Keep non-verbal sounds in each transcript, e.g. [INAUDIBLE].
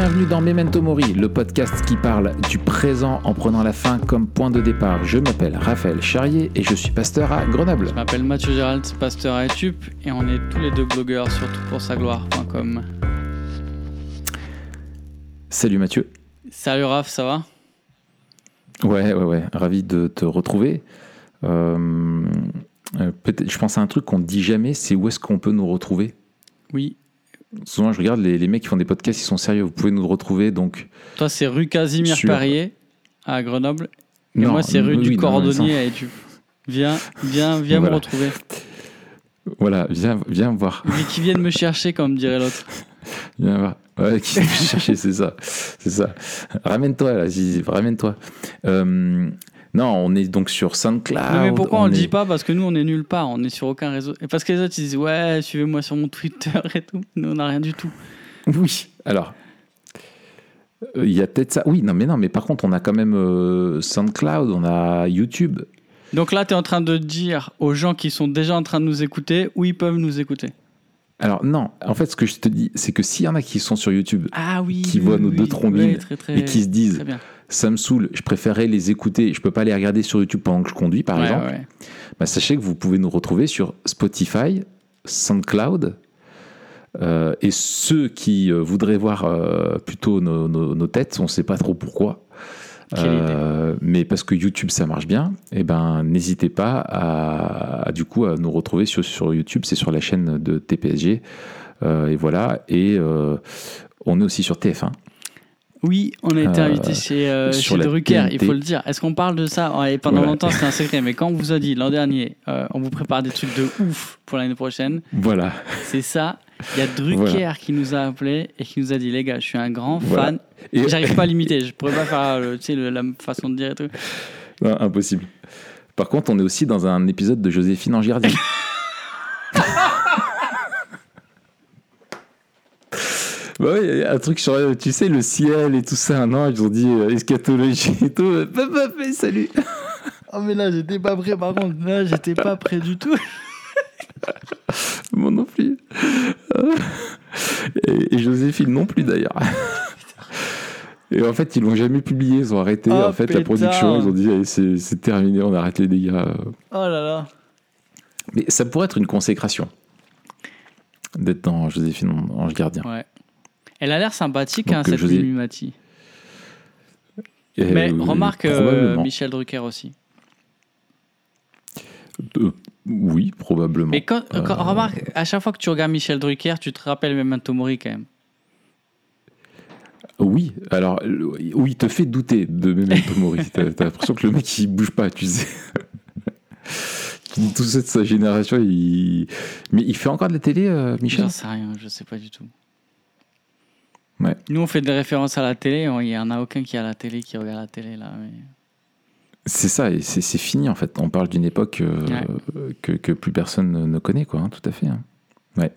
Bienvenue dans Memento Mori, le podcast qui parle du présent en prenant la fin comme point de départ. Je m'appelle Raphaël Charrier et je suis pasteur à Grenoble. Je m'appelle Mathieu Gérald, pasteur à Etup et on est tous les deux blogueurs sur toutpoursagloire.com. Salut Mathieu. Salut Raph, ça va? Ouais, ouais, ouais, ravi de te retrouver. Euh, euh, je pense à un truc qu'on ne dit jamais, c'est où est-ce qu'on peut nous retrouver? Oui. Souvent, je regarde les, les mecs qui font des podcasts, ils sont sérieux. Vous pouvez nous retrouver donc. Toi, c'est rue Casimir Sur- Perrier à Grenoble. Et Non, moi, c'est rue oui, du Cordonnier à Etup. Viens, viens, viens Voilà. me retrouver. Voilà, viens, viens voir. Mais qui viennent me chercher, comme dirait l'autre. Viens voir. Ouais, qui vient chercher, c'est ça. C'est ça. Ramène-toi, là, Zizi, ramène-toi. Euh, non, on est donc sur SoundCloud. Non, mais pourquoi on, le est- dit pas? Parce que nous, on est nulle part. On est sur aucun réseau. Et parce que les autres, ils disent Ouais, suivez-moi sur mon Twitter et tout. Nous, on n'a rien du tout. Oui, alors. euh, Il y a peut-être ça. Oui, non, mais non, mais par contre, on a quand même euh, SoundCloud, on a YouTube. Donc là, tu es en train de dire aux gens qui sont déjà en train de nous écouter où ils peuvent nous écouter. Alors, non, en fait, ce que je te dis, c'est que s'il y en a qui sont sur YouTube Ah oui. Qui oui, voient nos oui. deux trombines Ouais, très, très, et qui se disent Très bien. Ça me saoule, je préférerais les écouter, je peux pas les regarder sur YouTube pendant que je conduis, par Ouais, exemple, ouais. bah, sachez que vous pouvez nous retrouver sur Spotify, SoundCloud. euh, et ceux qui euh, voudraient voir euh, plutôt nos, nos- nos têtes, on ne sait pas trop pourquoi. Mais parce que YouTube ça marche bien, et ben n'hésitez pas à, à, du coup à nous retrouver sur, sur YouTube, c'est sur la chaîne de TPSG. Et voilà, et on est aussi sur TF1. Oui, on a été Euh, invité chez, euh, chez Drucker, il faut le dire. Est-ce qu'on parle de ça? Ouais, Pendant Voilà. longtemps, c'était un secret, mais quand on vous a dit l'an dernier, euh, on vous prépare des trucs de ouf pour l'année prochaine, Voilà. c'est ça. Il y a Drucker Voilà. qui nous a appelé et qui nous a dit Les gars, je suis un grand Voilà. fan. Et- J'arrive [LAUGHS] pas à l'imiter, je pourrais pas faire le- tu sais, le- la façon de dire et tout. Non, impossible. Par contre, on est aussi dans un épisode de Joséphine en [LAUGHS] Bah oui, il y a un truc sur, tu sais, le ciel et tout ça, non Ils ont dit euh, eschatologie et tout. [LAUGHS] Papa, fait salut [LAUGHS] Oh, mais là, j'étais pas prêt, par contre. Là, j'étais pas prêt du tout. [LAUGHS] Moi non plus. Et, et Joséphine non plus d'ailleurs. Et en fait, ils l'ont jamais publié, ils ont arrêté. Oh, en fait, la production, ils ont dit, allez, c'est c'est terminé, on arrête les dégâts. Oh là là. Mais ça pourrait être une consécration d'être dans Joséphine Ange Gardien. Ouais. Elle a l'air sympathique, hein, euh, cette Mimi Mati. Et, Mais euh, remarque euh. Michel Drucker aussi. Euh, oui, probablement. Mais quand, Euh, remarque, à chaque fois que tu regardes Michel Drucker, tu te rappelles Memento Mori quand même. Oui, alors, oui, il te fait douter de Memento Mori. [LAUGHS] T'as t'as l'impression que le mec, il bouge pas, tu sais. [LAUGHS] Tout ça de sa génération, il... mais il fait encore de la télé, euh, Michel? J'en sais rien, je sais pas du tout. Ouais. Nous, on fait des références à la télé. Il y en a aucun qui a la télé, qui regarde la télé là. mais- C'est ça, et c'est fini en fait. On parle d'une époque euh, que, que plus personne ne- connaît, quoi, hein, tout à fait. hein. Ouais.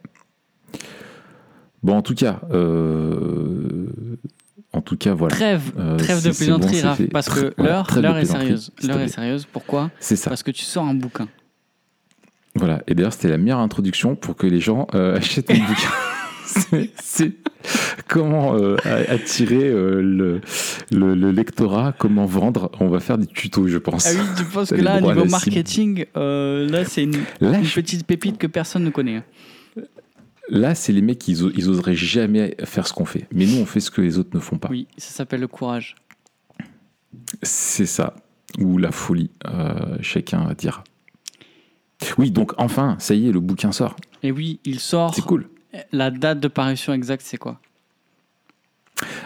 Bon, en tout cas, euh, en tout cas, voilà. Trêve, Euh, trêve de plaisanterie, bon, parce que l'heure, est sérieuse. L'heure est sérieuse. Pourquoi C'est ça. Parce que tu sors un bouquin. Voilà. Et d'ailleurs, c'était la meilleure introduction pour que les gens [LAUGHS] achètent un bouquin. [LAUGHS] C'est- comment euh, attirer euh, le, le, le lectorat, comment vendre. On va faire des tutos, je pense. Ah oui, tu penses T'as [LAUGHS] que là, niveau marketing, euh, là, c'est une, Là, une je- petite pépite que personne ne connaît. là, c'est les mecs, ils, ils oseraient jamais faire ce qu'on fait. Mais nous, on fait ce que les autres ne font pas. Oui, ça s'appelle le courage. C'est ça. Ou la folie, chacun dira. Oui, donc enfin, ça y est, le bouquin sort. Et oui, il sort. C'est cool. La date de parution exacte, c'est quoi?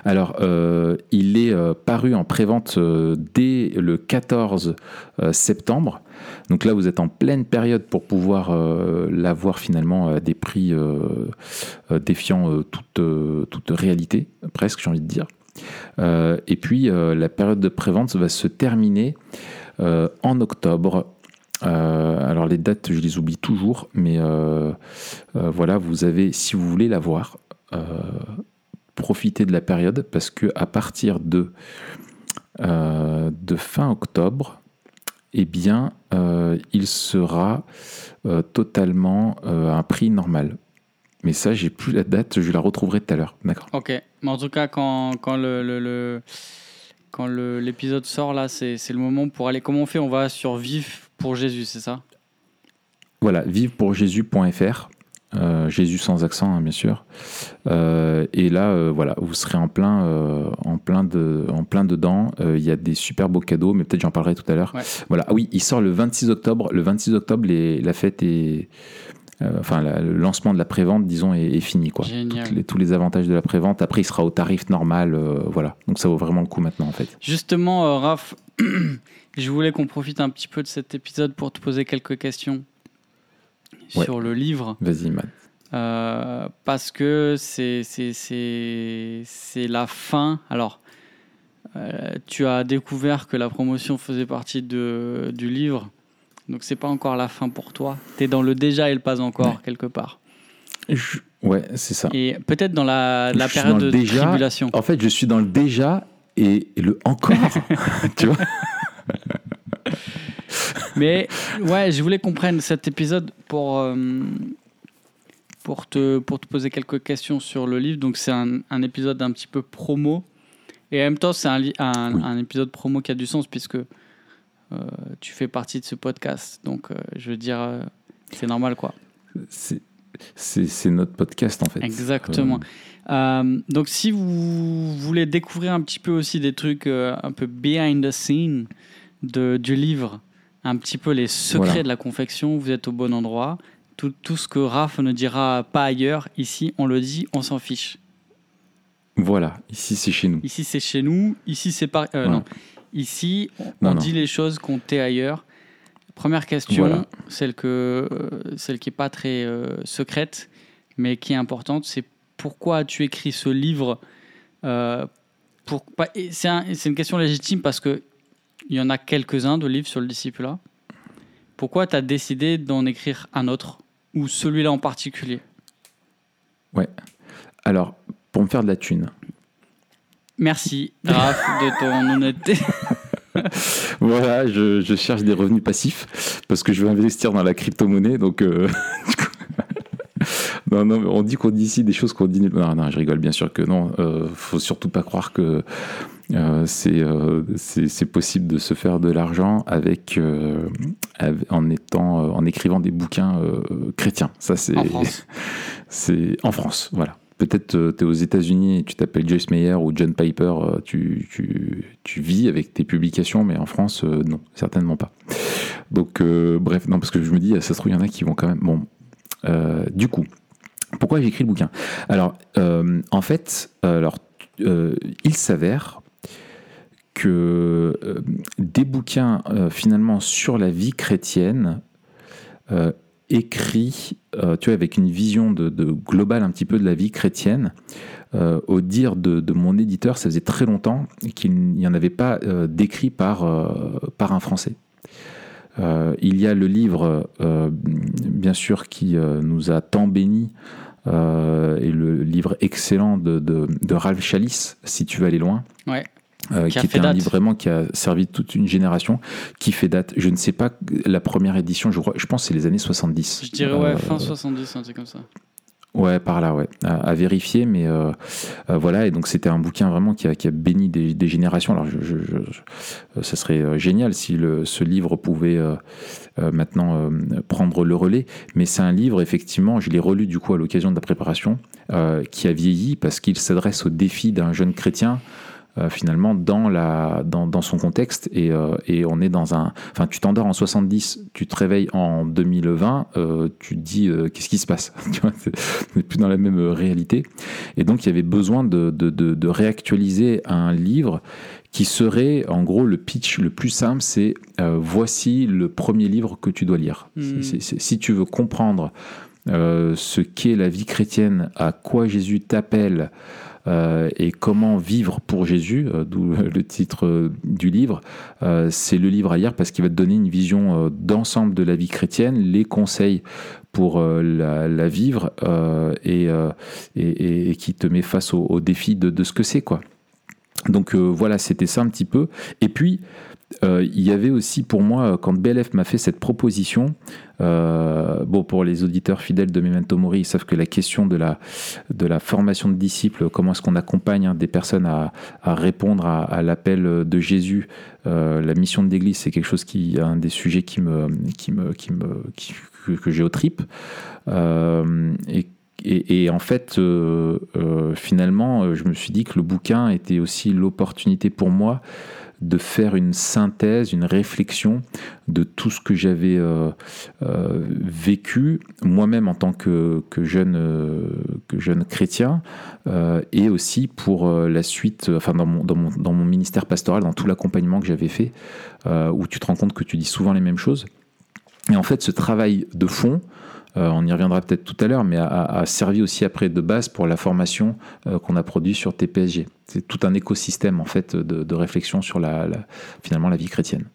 Alors, euh, il est euh, paru en prévente euh, dès le 14 euh, septembre. Donc là, vous êtes en pleine période pour pouvoir l'avoir finalement à des prix défiant toute, toute réalité, presque, j'ai envie de dire. Et puis, la période de prévente va se terminer en octobre. Euh, alors, les dates, je les oublie toujours, mais euh, euh, voilà, vous avez, si vous voulez l'avoir, profitez de la période parce que à partir de, de fin octobre, eh bien, il sera totalement à un prix normal. Mais ça, j'ai plus la date, je la retrouverai tout à l'heure. D'accord? Ok. Mais en tout cas, quand, quand le, quand l'épisode sort là, c'est le moment pour aller. Comment on fait? On va sur Vive pour Jésus, c'est ça? Voilà, vivepourjésus.fr. Euh, Jésus sans accent, hein, bien sûr. Euh, et là, euh, voilà, vous serez en plein, euh, en plein, de, en plein dedans. Il y a des super beaux cadeaux, mais peut-être j'en parlerai tout à l'heure. Ouais. Voilà, ah oui, il sort le 26 octobre. Le 26 octobre, les- la fête est, enfin, la- le lancement de la prévente, disons, est, est fini, quoi. Les- tous les avantages de la prévente. Après, il sera au tarif normal, euh, voilà. Donc ça vaut vraiment le coup maintenant, en fait. Justement, euh, Raph, [CLEARS THROAT] je voulais qu'on profite un petit peu de cet épisode pour te poser quelques questions Ouais. sur le livre. Vas-y, Matt. Euh, parce que c'est la fin. Alors, euh, tu as découvert que la promotion faisait partie de, du livre, donc c'est pas encore la fin pour toi. Tu es dans le déjà et le pas encore, Ouais. quelque part. Je- Ouais, c'est ça. Et peut-être dans la, période dans de déjà. tribulation. En fait, je suis dans le déjà et le encore. [LAUGHS] tu vois Mais ouais, je voulais qu'on prenne cet épisode pour, euh, pour, te, pour te poser quelques questions sur le livre. Donc c'est un, un épisode un petit peu promo. Et en même temps, c'est un, li- un, Oui. un épisode promo qui a du sens puisque tu fais partie de ce podcast. Donc euh, je veux dire, euh, c'est normal quoi. C'est- notre podcast en fait. Exactement. Euh, donc si vous voulez découvrir un petit peu aussi des trucs euh, un peu behind the scene de, du livre, un petit peu les secrets Voilà. de la confection, vous êtes au bon endroit. Tout, tout ce que Raph ne dira pas ailleurs, ici on le dit, on s'en fiche. Euh, Voilà, ici c'est chez nous. Ici c'est chez nous, ici c'est pas... euh, Ouais. Non, ici on, Non, on non. dit les choses qu'on tait ailleurs. Première question, Voilà. celle, que, euh, celle qui n'est pas très euh, secrète, mais qui est importante, c'est pourquoi as-tu écrit ce livre euh, C'est un- c'est une question légitime parce que il y en a quelques-uns de livres sur le discipulat. Pourquoi tu as décidé d'en écrire un autre ou celui-là en particulier? Alors, pour me faire de la thune. Merci, Raph, de ton honnêteté. [LAUGHS] Voilà, je, je cherche des revenus passifs parce que je veux investir dans la crypto-monnaie. Donc, euh, du [LAUGHS] coup- non, non, mais on dit qu'on dit ici des choses qu'on dit. Non, non, je rigole, bien sûr que non. Euh, faut surtout pas croire que euh, c'est euh, c'est possible de se faire de l'argent avec, euh, en étant en écrivant des bouquins chrétiens. Ça, c'est En France. [LAUGHS] C'est en France, voilà. Peut-être tu es aux États-Unis et tu t'appelles Joyce Meyer ou John Piper, euh, tu, vis avec tes publications, mais en France, euh, non, certainement pas. Donc, euh, bref, non, parce que je me dis, ça se trouve, il y en a qui vont quand même. Bon, euh, du coup, pourquoi j'ai écrit le bouquin? Alors, euh, en fait, alors, euh, il s'avère que euh, des bouquins euh, finalement sur la vie chrétienne écrits, euh, tu vois, avec une vision de, globale un petit peu de la vie chrétienne. Euh, au dire de, mon éditeur, ça faisait très longtemps qu'il n'y en avait pas euh, d'écrit par, par un Français. Il y a le livre, bien sûr, qui nous a tant bénis, et le livre excellent de, de, de Ralph Chalice, Si tu veux aller loin. Ouais. Euh, Qui qui a était un date. livre vraiment qui a servi toute une génération, qui fait date. Je ne sais pas la première édition, je, crois, je pense que c'est les années 70. Je dirais ouais, Euh, fin 70, un truc comme ça. Ouais, par là, ouais. À, à vérifier, mais euh, euh, voilà. Et donc, c'était un bouquin vraiment qui a, qui a béni des, des générations. Alors, je, je, je- je- ça serait euh, génial si le, ce livre pouvait euh, euh, maintenant euh, prendre le relais. Mais c'est un livre, effectivement, je l'ai relu du coup à l'occasion de la préparation, euh, qui a vieilli parce qu'il s'adresse au défi d'un jeune chrétien. Euh, finalement dans la dans, dans son contexte et, euh, et on est dans un enfin tu t'endors en 70 tu te réveilles en 2020 euh, tu te dis qu'est-ce qui se passe? [LAUGHS] Tu vois c'est- on n'est plus dans la même réalité. Et donc, il y avait besoin de, de- de- de réactualiser un livre qui serait, en gros, le pitch le plus simple, c'est voici le premier livre que tu dois lire. Hmm. Si tu veux comprendre ce qu'est la vie chrétienne, à quoi Jésus t'appelle, et comment vivre pour Jésus, euh, d'où [LAUGHS] le titre euh, du livre, euh, c'est le livre à lire parce qu'il va te donner une vision euh, d'ensemble de la vie chrétienne, les conseils pour euh, la, vivre euh, et, euh, qui te met face au, défi de, ce que c'est. Donc voilà, c'était ça un petit peu. Et puis, euh, il y avait aussi pour moi, quand BLF m'a fait cette proposition, euh, bon, pour les auditeurs fidèles de Memento Mori, ils savent que la question de la, formation de disciples, comment est-ce qu'on accompagne hein, des personnes à, répondre à, l'appel de Jésus, euh, la mission de l'Église, c'est quelque chose qui, un des sujets qui me, que, j'ai au trip. Euh, et en fait, euh, euh, finalement, je me suis dit que le bouquin était aussi l'opportunité pour moi de faire une synthèse, une réflexion de tout ce que j'avais euh, euh, vécu moi-même en tant que, euh, jeune chrétien et aussi pour la suite, enfin dans mon, dans, mon, ministère pastoral, dans tout l'accompagnement que j'avais fait, où tu te rends compte que tu dis souvent les mêmes choses. Et en fait, ce travail de fond, euh, on y reviendra peut-être tout à l'heure, mais a, a, servi aussi après de base pour la formation euh, qu'on a produite sur TPSG. C'est tout un écosystème en fait de, de réflexion sur la, la, finalement la vie chrétienne.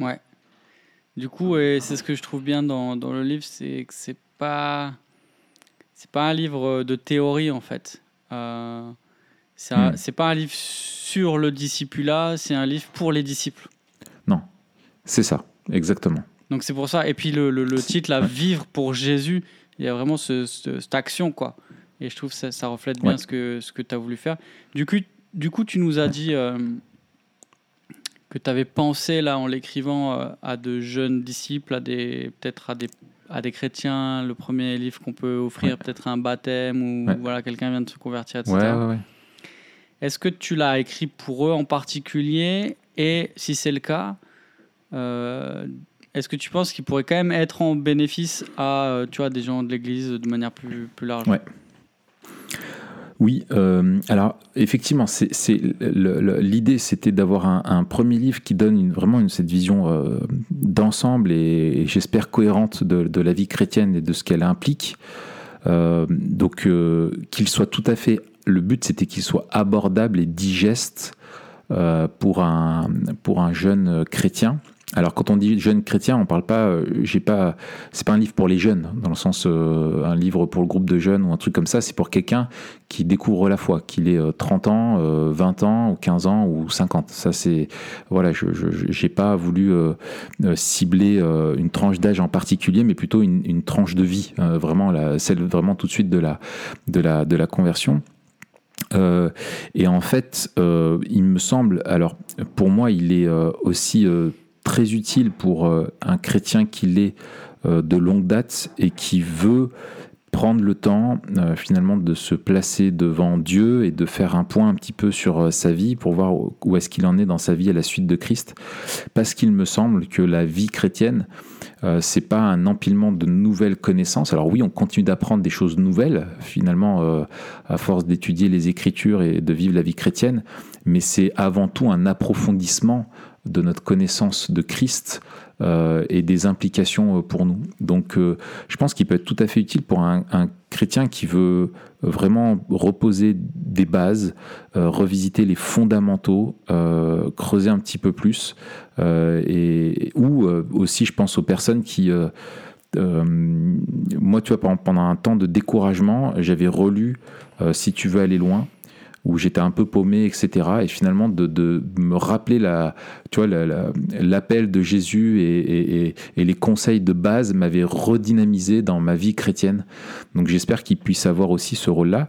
Ouais. Du coup, et c'est ce que je trouve bien dans, dans le livre, c'est que c'est pas c'est pas un livre de théorie en fait. Euh, c'est pas un livre sur le discipulat, c'est un livre pour les disciples. Non, c'est ça, exactement. Donc c'est pour ça. Et puis le, le, le titre, là, Vivre pour Jésus, il y a vraiment ce, ce, cette action, quoi. Et je trouve que ça, ça reflète bien ouais. ce que, ce que tu as voulu faire. Du coup, du coup, tu nous as dit euh, que tu avais pensé, là, en l'écrivant, euh, à de jeunes disciples, à des, peut-être à des, à des chrétiens, le premier livre qu'on peut offrir, ouais. peut-être un baptême, ou ouais. voilà, quelqu'un vient de se convertir, etc. Est-ce que tu l'as écrit pour eux en particulier? Et si c'est le cas, euh, est-ce que tu penses qu'il pourrait quand même être en bénéfice à euh, tu vois, des gens de l'Église de manière plus, plus large? Oui, euh, alors effectivement, l'idée c'était d'avoir un, premier livre qui donne vraiment cette vision euh, d'ensemble et, j'espère cohérente de, la vie chrétienne et de ce qu'elle implique. Donc qu'il soit tout à fait, le but c'était qu'il soit abordable et digeste pour, un, pour un jeune chrétien. Alors quand on dit jeune chrétien, on parle pas, euh, j'ai pas, c'est pas un livre pour les jeunes dans le sens euh, un livre pour le groupe de jeunes ou un truc comme ça. C'est pour quelqu'un qui découvre la foi, qu'il ait 30 ans, euh, 20 ans ou 15 ans ou 50. Ça c'est, voilà, je, j'ai pas voulu cibler une tranche d'âge en particulier, mais plutôt une, une tranche de vie, euh, vraiment la, celle vraiment tout de suite de la, de la, de la conversion. Euh, et en fait, euh, il me semble, alors pour moi, il est euh, aussi très utile pour euh, un chrétien qui l'est euh, de longue date et qui veut prendre le temps euh, finalement de se placer devant Dieu et de faire un point un petit peu sur sa vie pour voir où est-ce qu'il en est dans sa vie à la suite de Christ. Parce qu'il me semble que la vie chrétienne, euh, c'est pas un empilement de nouvelles connaissances. Alors oui, on continue d'apprendre des choses nouvelles finalement à force d'étudier les Écritures et de vivre la vie chrétienne, mais c'est avant tout un approfondissement de notre connaissance de Christ euh, et des implications euh, pour nous. Donc euh, je pense qu'il peut être tout à fait utile pour un, chrétien qui veut vraiment reposer des bases, revisiter les fondamentaux, creuser un petit peu plus, et ou aussi je pense aux personnes qui moi, tu vois, pendant un temps de découragement, j'avais relu Si tu veux aller loin où j'étais un peu paumé, etc. Et finalement, de, me rappeler la, tu vois, l'appel la, de Jésus et, les conseils de base m'avaient redynamisé dans ma vie chrétienne. Donc j'espère qu'il puisse avoir aussi ce rôle-là.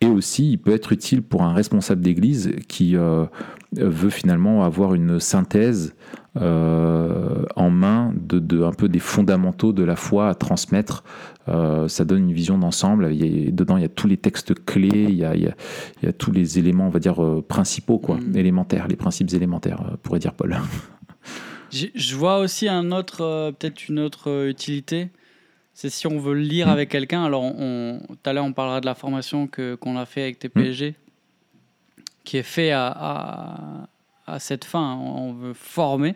Et aussi, il peut être utile pour un responsable d'église qui euh, veut finalement avoir une synthèse euh, en main de, un peu des fondamentaux de la foi à transmettre. Euh, ça donne une vision d'ensemble. Dedans, il y a tous les textes clés, il y a, il y a, il y a tous les éléments, on va dire, euh, principaux, quoi, mmh. élémentaires, les principes élémentaires, euh, pourrait dire Paul. [LAUGHS] Je vois aussi un autre, euh, peut-être une autre utilité. C'est si on veut lire mmh. avec quelqu'un. Alors, tout à l'heure, on parlera de la formation que, qu'on a fait avec TPG, mmh. qui est fait à, à, à cette fin. On veut former.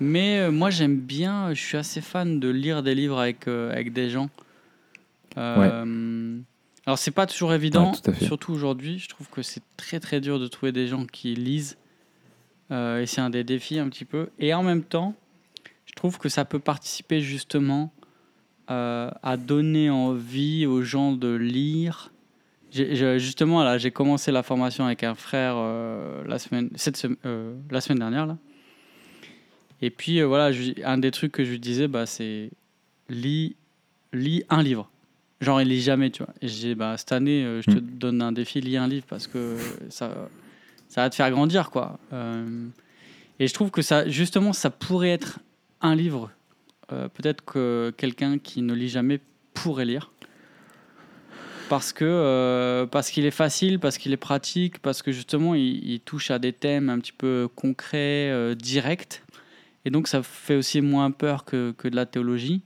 Mais euh, moi, j'aime bien, je suis assez fan de lire des livres avec, euh, avec des gens. Euh, ouais. Alors, c'est pas toujours évident, ouais, surtout aujourd'hui. Je trouve que c'est très très dur de trouver des gens qui lisent. Euh, et c'est un des défis un petit peu. Et en même temps, je trouve que ça peut participer justement à donner envie aux gens de lire justement, là, j'ai commencé la formation avec un frère la, semaine, cette euh, la semaine dernière. Là. Et puis, euh, voilà, un des trucs que je lui disais, bah, c'est lis, lis un livre. Genre, il lit jamais, tu vois. Et j'ai bah, cette année, je te mm. donne un défi, lis un livre parce que ça, ça va te faire grandir, quoi. et je trouve que ça, justement, ça pourrait être un livre. Peut-être que quelqu'un qui ne lit jamais pourrait lire parce que euh, parce qu'il est facile, parce qu'il est pratique, parce que justement il, touche à des thèmes un petit peu concrets, euh, directs, et donc ça fait aussi moins peur que, que de la théologie.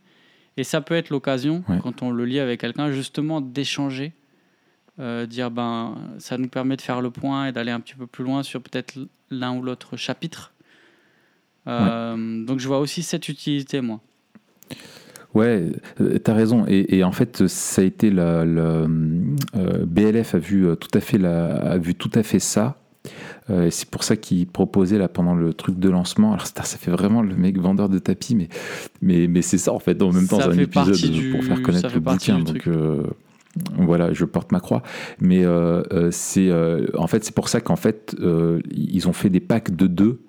Et ça peut être l'occasion, quand on le lit avec quelqu'un, justement d'échanger, euh, dire ben ça nous permet de faire le point et d'aller un petit peu plus loin sur peut-être l'un ou l'autre chapitre. Donc je vois aussi cette utilité moi. Ouais, euh, tu as raison. Et, en fait, ça a été la, euh, BLF a vu euh, tout à fait la, a vu tout à fait ça. Et c'est pour ça qu'il proposait là pendant le truc de lancement. Alors ça, fait vraiment le mec vendeur de tapis, mais mais, mais c'est ça en fait. En même temps, c'est un épisode pour faire connaître le bouquin. Donc voilà, je porte ma croix. Mais c'est en fait c'est pour ça qu'en fait ils ont fait des packs de deux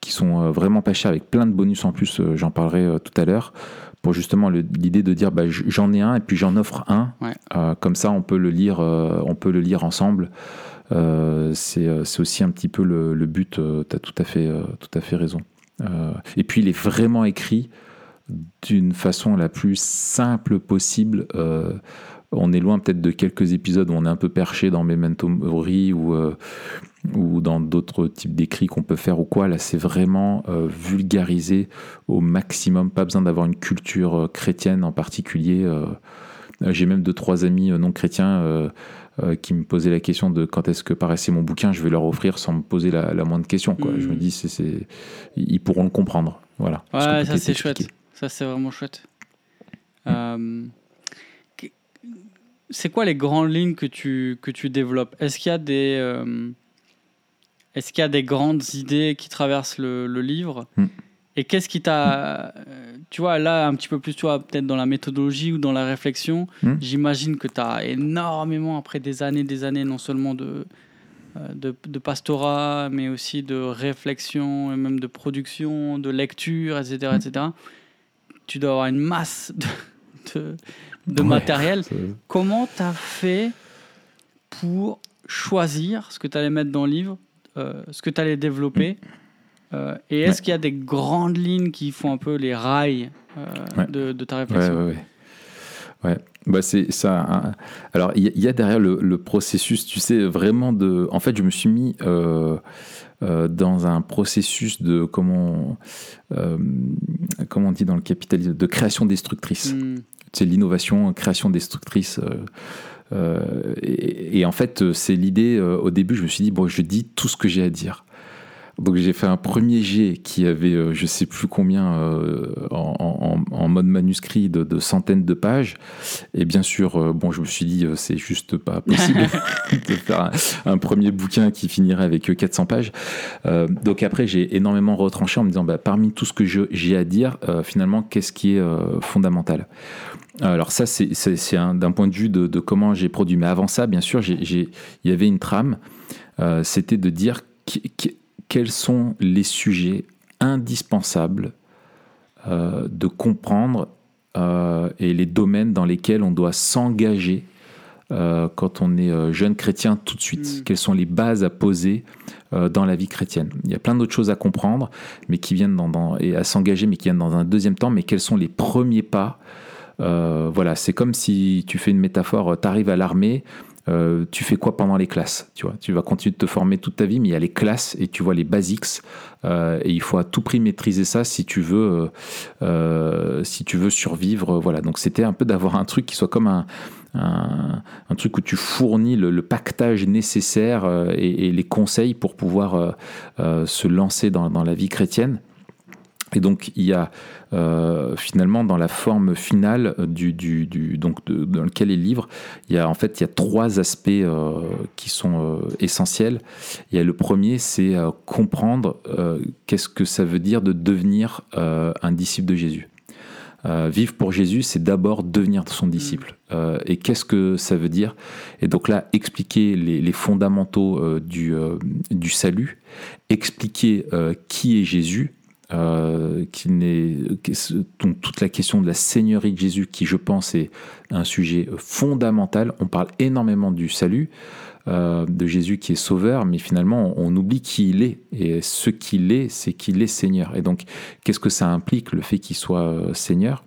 qui sont vraiment pas chers avec plein de bonus en plus. J'en parlerai tout à l'heure pour justement l'idée de dire bah, j'en ai un et puis j'en offre un. Euh, comme ça, on peut le lire, euh, on peut le lire ensemble. Euh, c'est aussi un petit peu le, but. tu as tout à fait, tout à fait raison. et puis, il est vraiment écrit d'une façon la plus simple possible on est loin peut-être de quelques épisodes où on est un peu perché dans Memento Mori ou, euh, dans d'autres types d'écrits qu'on peut faire ou quoi. Là, c'est vraiment euh, vulgarisé au maximum. Pas besoin d'avoir une culture euh, chrétienne en particulier. J'ai même deux, trois amis non chrétiens qui me posaient la question de quand est-ce que paraissait mon bouquin, je vais leur offrir sans me poser la, moindre question. Quoi. Je me mmh. dis, c'est, ils pourront le comprendre. Voilà. Ouais, ça c'est chouette. Ça c'est vraiment chouette. C'est quoi les grandes lignes que tu, que tu développes? Est-ce qu'il y a des... Euh, est-ce qu'il y a des grandes idées qui traversent le, livre? Hmm. Et qu'est-ce qui t'a. Tu vois, là, un petit peu plus, toi, peut-être dans la méthodologie ou dans la réflexion, hmm. j'imagine que tu as énormément, après des années, des années, non seulement de, euh, de, de, pastorat, mais aussi de réflexion, et même de production, de lecture, etc. etc. Tu dois avoir une masse de, de matériel. [LAUGHS] Comment tu as fait pour choisir ce que tu allais mettre dans le livre, euh, ce que tu allais développer euh, Et est-ce qu'il y a des grandes lignes qui font un peu les rails euh, de, ta réflexion? Ouais, ouais, Bah c'est ça. Hein. Alors il y, a derrière le, processus, tu sais, vraiment de. En fait, je me suis mis dans un processus de comment, comment on dit dans le capitalisme, de création destructrice. Hmm c'est l'innovation, création destructrice. Euh, euh, et, en fait, c'est l'idée, euh, au début, je me suis dit, bon, je dis tout ce que j'ai à dire. Donc j'ai fait un premier jet qui avait euh, je sais plus combien euh, en, mode manuscrit de, centaines de pages. Et bien sûr, euh, bon, je me suis dit c'est juste pas possible [LAUGHS] [LAUGHS] de faire un, premier bouquin qui finirait avec 400 pages. donc après j'ai énormément retranché en me disant bah, parmi tout ce que j'ai à dire, finalement qu'est-ce qui est fondamental? Alors ça c'est d'un point de vue de, de comment j'ai produit. Mais avant ça, bien sûr, il y avait une trame. C'était de dire quels sont les sujets indispensables euh, de comprendre euh, et les domaines dans lesquels on doit s'engager euh, quand on est jeune chrétien tout de suite. Mm. Quelles sont les bases à poser dans la vie chrétienne Il y a plein d'autres choses à comprendre, mais qui viennent dans, et à s'engager, mais qui viennent dans un deuxième temps. Mais quels sont les premiers pas Voilà, c'est comme si tu fais une métaphore. Tu arrives à l'armée, euh, tu fais quoi pendant les classes Tu vois, tu vas continuer de te former toute ta vie, mais il y a les classes et tu vois les basics. Euh, et il faut à tout prix maîtriser ça si tu veux, euh, si tu veux survivre. Voilà. Donc c'était un peu d'avoir un truc qui soit comme un, truc où tu fournis le, pactage nécessaire et, les conseils pour pouvoir se lancer dans la vie chrétienne. Et donc il y a euh, finalement dans la forme finale du, du, donc dans lequel est le livre, il y a en fait il y a trois aspects euh, qui sont euh, essentiels. Il y a le premier, c'est comprendre qu'est-ce que ça veut dire de devenir un disciple de Jésus. vivre pour Jésus, c'est d'abord devenir son disciple. Mm. et qu'est-ce que ça veut dire? Et donc là, expliquer les, fondamentaux du, du, salut, expliquer qui est Jésus, euh, toute la question de la seigneurie de Jésus qui je pense est un sujet fondamental. On parle énormément du salut euh, de Jésus qui est sauveur mais finalement on, oublie qui il est. Et ce qu'il est c'est qu'il est seigneur. Et donc qu'est-ce que ça implique le fait qu'il soit euh, seigneur?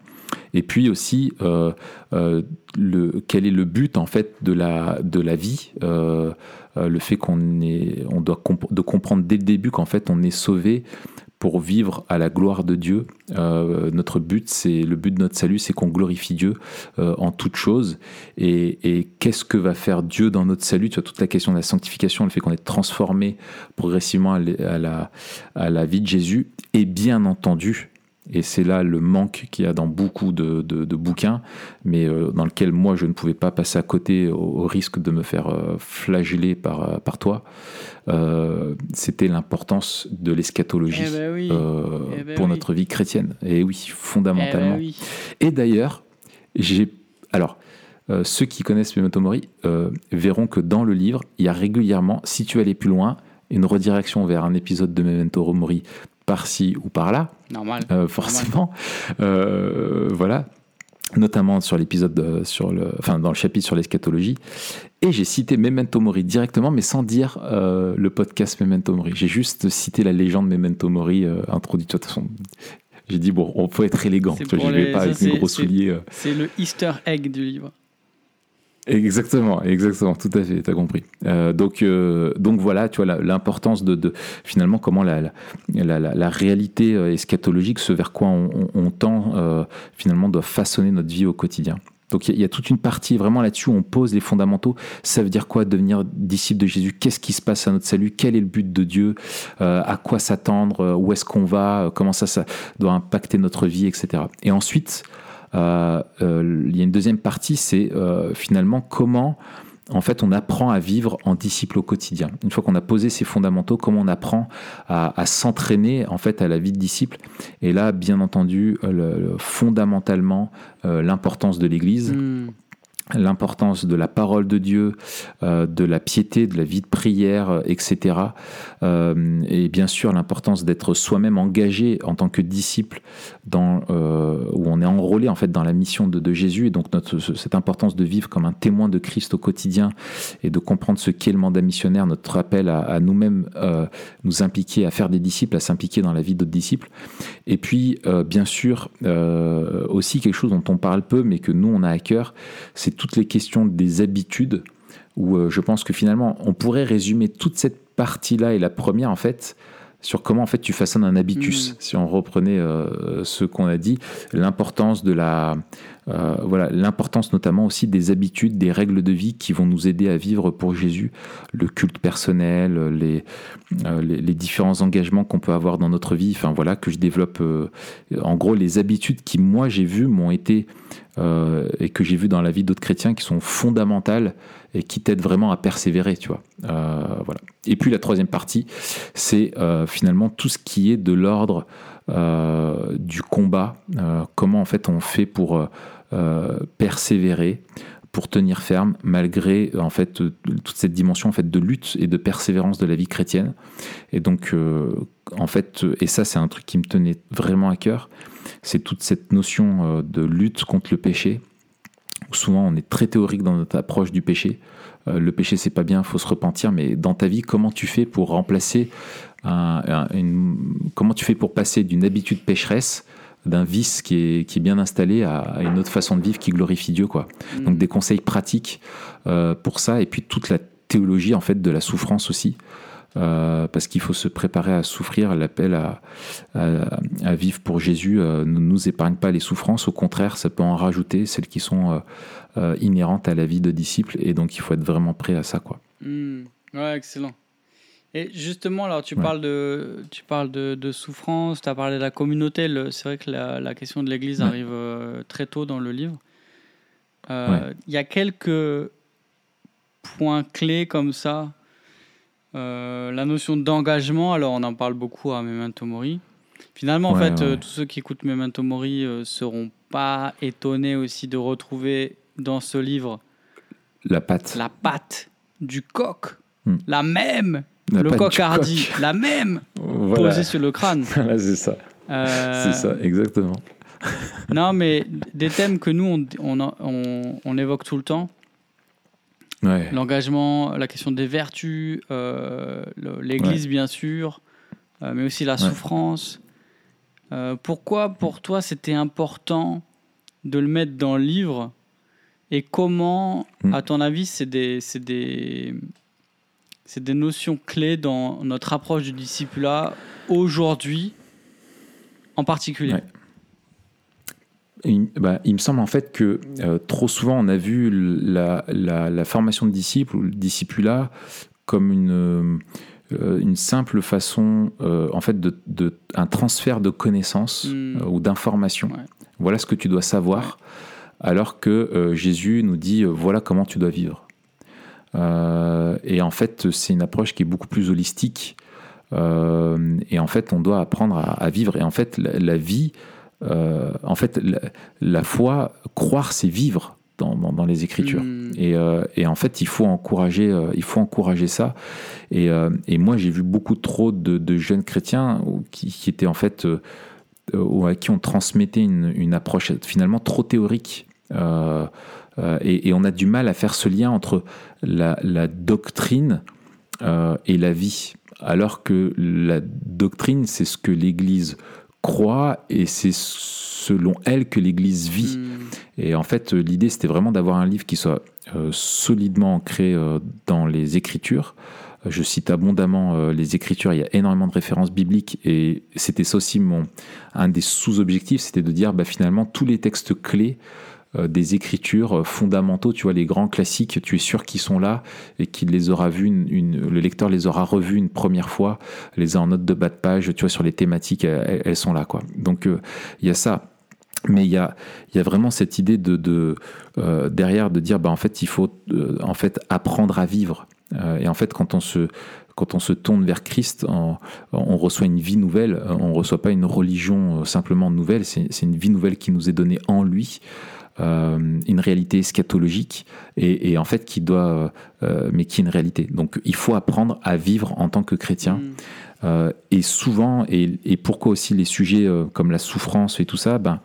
Et puis aussi quel est le but en fait de la, de la vie le fait qu'on on doit de comprendre dès le début qu'en fait on est sauvé pour vivre à la gloire de Dieu. Euh, notre but, c'est le but de notre salut, c'est qu'on glorifie Dieu euh, en toutes choses. Et, qu'est-ce que va faire Dieu dans notre salut? Tu as toute la question de la sanctification, le fait qu'on est transformé progressivement à la, à la vie de Jésus. Et bien entendu, et c'est là le manque qu'il y a dans beaucoup de, bouquins, mais euh, dans lequel moi je ne pouvais pas passer à côté au, risque de me faire euh, flageller par, euh, par toi. C'était l'importance de l'eschatologie eh ben eh ben pour notre vie chrétienne. Et oui, fondamentalement. Eh ben et d'ailleurs, j'ai. Alors. ceux qui connaissent Memento Mori verront que dans le livre, il y a régulièrement, si tu allais plus loin, une redirection vers un épisode de Memento Mori par-ci ou par-là. Normal. Euh, forcément. Euh, voilà. Notamment sur l'épisode, sur le, enfin, dans le chapitre sur l'eschatologie. Et j'ai cité Memento Mori directement, mais sans dire euh, le podcast Memento Mori. J'ai juste cité la légende Memento Mori introduite. De toute façon, j'ai dit, bon, on peut être élégant. Je ne vais pas avec mes gros souliers. C'est le Easter egg du livre. Exactement, exactement, tout à fait, tu as compris. Euh, donc, euh, donc voilà, tu vois, l'importance de, finalement comment la, la, la, la, réalité euh, eschatologique, ce vers quoi on, tend, finalement, doit façonner notre vie au quotidien. Donc il y, a toute une partie vraiment là-dessus où on pose les fondamentaux. Ça veut dire quoi devenir disciple de Jésus? Qu'est-ce qui se passe à notre salut? Quel est le but de Dieu? À quoi s'attendre? Où est-ce qu'on va? Comment ça, ça doit impacter notre vie, etc. Et ensuite, euh, euh, il y a une deuxième partie, c'est euh, finalement comment en fait, on apprend à vivre en disciple au quotidien. Une fois qu'on a posé ces fondamentaux, comment on apprend à, s'entraîner en fait à la vie de disciple. Et là, bien entendu, fondamentalement, l'importance de l'Église. Hmm l'importance de la parole de Dieu, euh, de la piété, de la vie de prière, euh, etc. Euh, et bien sûr l'importance d'être soi-même engagé en tant que disciple, où on est enrôlé en fait dans la mission de, Jésus. Et donc cette importance de vivre comme un témoin de Christ au quotidien et de comprendre ce qu'est le mandat missionnaire, notre appel à, nous-mêmes nous impliquer à faire des disciples, à s'impliquer dans la vie d'autres disciples. Et puis bien sûr aussi quelque chose dont on parle peu, mais que nous on a à cœur, c'est toutes les questions des habitudes, où euh, je pense que finalement, on pourrait résumer toute cette partie-là et la première, en fait, sur comment en fait tu façonnes un habitus. Mm. Si on reprenait euh, ce qu'on a dit, l'importance de la, euh, voilà, l'importance notamment aussi des habitudes, des règles de vie qui vont nous aider à vivre pour Jésus, le culte personnel, les, les, différents engagements qu'on peut avoir dans notre vie. Enfin voilà, que je développe. en gros, les habitudes qui moi j'ai vues m'ont été euh, et que j'ai vu dans la vie d'autres chrétiens qui sont fondamentales et qui t'aident vraiment à persévérer, tu vois. Euh, voilà. Et puis la troisième partie, c'est euh, finalement tout ce qui est de l'ordre du combat. comment en fait on fait pour persévérer, pour tenir ferme malgré en fait toute cette dimension en fait de lutte et de persévérance de la vie chrétienne. Et donc en fait, et ça c'est un truc qui me tenait vraiment à cœur c'est toute cette notion euh, de lutte contre le péché. Souvent, on est très théorique dans notre approche du péché. Euh, le péché, c'est pas bien, faut se repentir. Mais dans ta vie, comment tu fais pour remplacer comment tu fais pour passer d'une habitude pécheresse d'un vice qui est, qui est, bien installé à, une autre façon de vivre qui glorifie Dieu quoi. Mm. Donc des conseils pratiques euh, pour ça et puis toute la théologie en fait de la souffrance aussi. Euh, parce qu'il faut se préparer à souffrir. L'appel à, à, vivre pour Jésus euh, ne nous épargne pas les souffrances, au contraire, ça peut en rajouter, celles qui sont euh, inhérentes à la vie de disciple, et donc il faut être vraiment prêt à ça. Quoi. Hmm. Ouais, excellent. Et justement, alors tu parles de, tu parles de, de souffrance, tu as parlé de la communauté. C'est vrai que la, la, question de l'Église arrive très tôt dans le livre. Il y a quelques points clés comme ça euh, la notion d'engagement, alors on en parle beaucoup à Memento Mori. Finalement, en fait, euh, tous ceux qui écoutent Memento Mori euh, seront pas étonnés aussi de retrouver dans ce livre La patte. la patte du coq, Hmm. la même, le coq du hardy, la même, Voilà. posée sur le crâne. [LAUGHS] Voilà, c'est ça. Euh, C'est ça, exactement. [LAUGHS] Non, mais des thèmes que nous, on, on, on- on évoque tout le temps. Ouais. L'engagement, la question des vertus, euh, l'Église, bien sûr, euh, mais aussi la souffrance. Pourquoi, pour toi, c'était important de le mettre dans le livre? Et comment, Mm. à ton avis, c'est des, c'est des, c'est des notions clés dans notre approche du discipulat aujourd'hui, en particulier Ouais. Il, bah, il me semble en fait que euh, trop souvent on a vu la, la- la formation de disciples ou le discipulat comme une, euh, une simple façon euh, en fait de, de- un transfert de connaissances Mm. euh, ou d'informations. Ouais. Voilà ce que tu dois savoir, alors que Jésus nous dit voilà comment tu dois vivre. Euh, et en fait, c'est une approche qui est beaucoup plus holistique. Euh, et en fait, on doit apprendre à, à vivre. Et en fait, la, la vie, euh, en fait, la, la foi, croire, c'est vivre dans, les Écritures. Mm. Et, euh, et en fait, il faut encourager, euh, il faut encourager ça. Et, euh, et moi, j'ai vu beaucoup trop de, de jeunes chrétiens qui, qui étaient en fait, à qui on transmettait une, une approche finalement trop théorique. Euh, et, et on a du mal à faire ce lien entre la, la doctrine euh, et la vie. Alors que la doctrine, c'est ce que l'Église croit et c'est selon elle que l'Église vit. Mm. Et en fait, l'idée, c'était vraiment d'avoir un livre qui soit euh, solidement ancré euh, dans les Écritures. Je cite abondamment euh, les Écritures, il y a énormément de références bibliques, et c'était ça aussi mon, un des sous-objectifs, c'était de dire bah, finalement tous les textes clés des Écritures euh, fondamentaux, tu vois, les grands classiques, tu es sûr qu'ils sont là et qu'il les aura vus, une, une- le lecteur les aura revus une première fois, les a en note de bas de page, tu vois, sur les thématiques, elles, sont là, quoi. Donc euh, il y a ça. Mais il y a, y a vraiment cette idée de, de euh, derrière de dire bah en fait il faut euh, en fait apprendre à vivre Euh, et en fait quand on se quand on se tourne vers Christ on, on reçoit une vie nouvelle Euh, on reçoit pas une religion euh, simplement nouvelle c'est une vie nouvelle qui nous est donnée en lui euh, une réalité eschatologique et, et en fait qui doit euh, mais qui est une réalité donc il faut apprendre à vivre en tant que chrétien Mm. euh, et souvent, et, et pourquoi aussi les sujets euh, comme la souffrance et tout ça ben,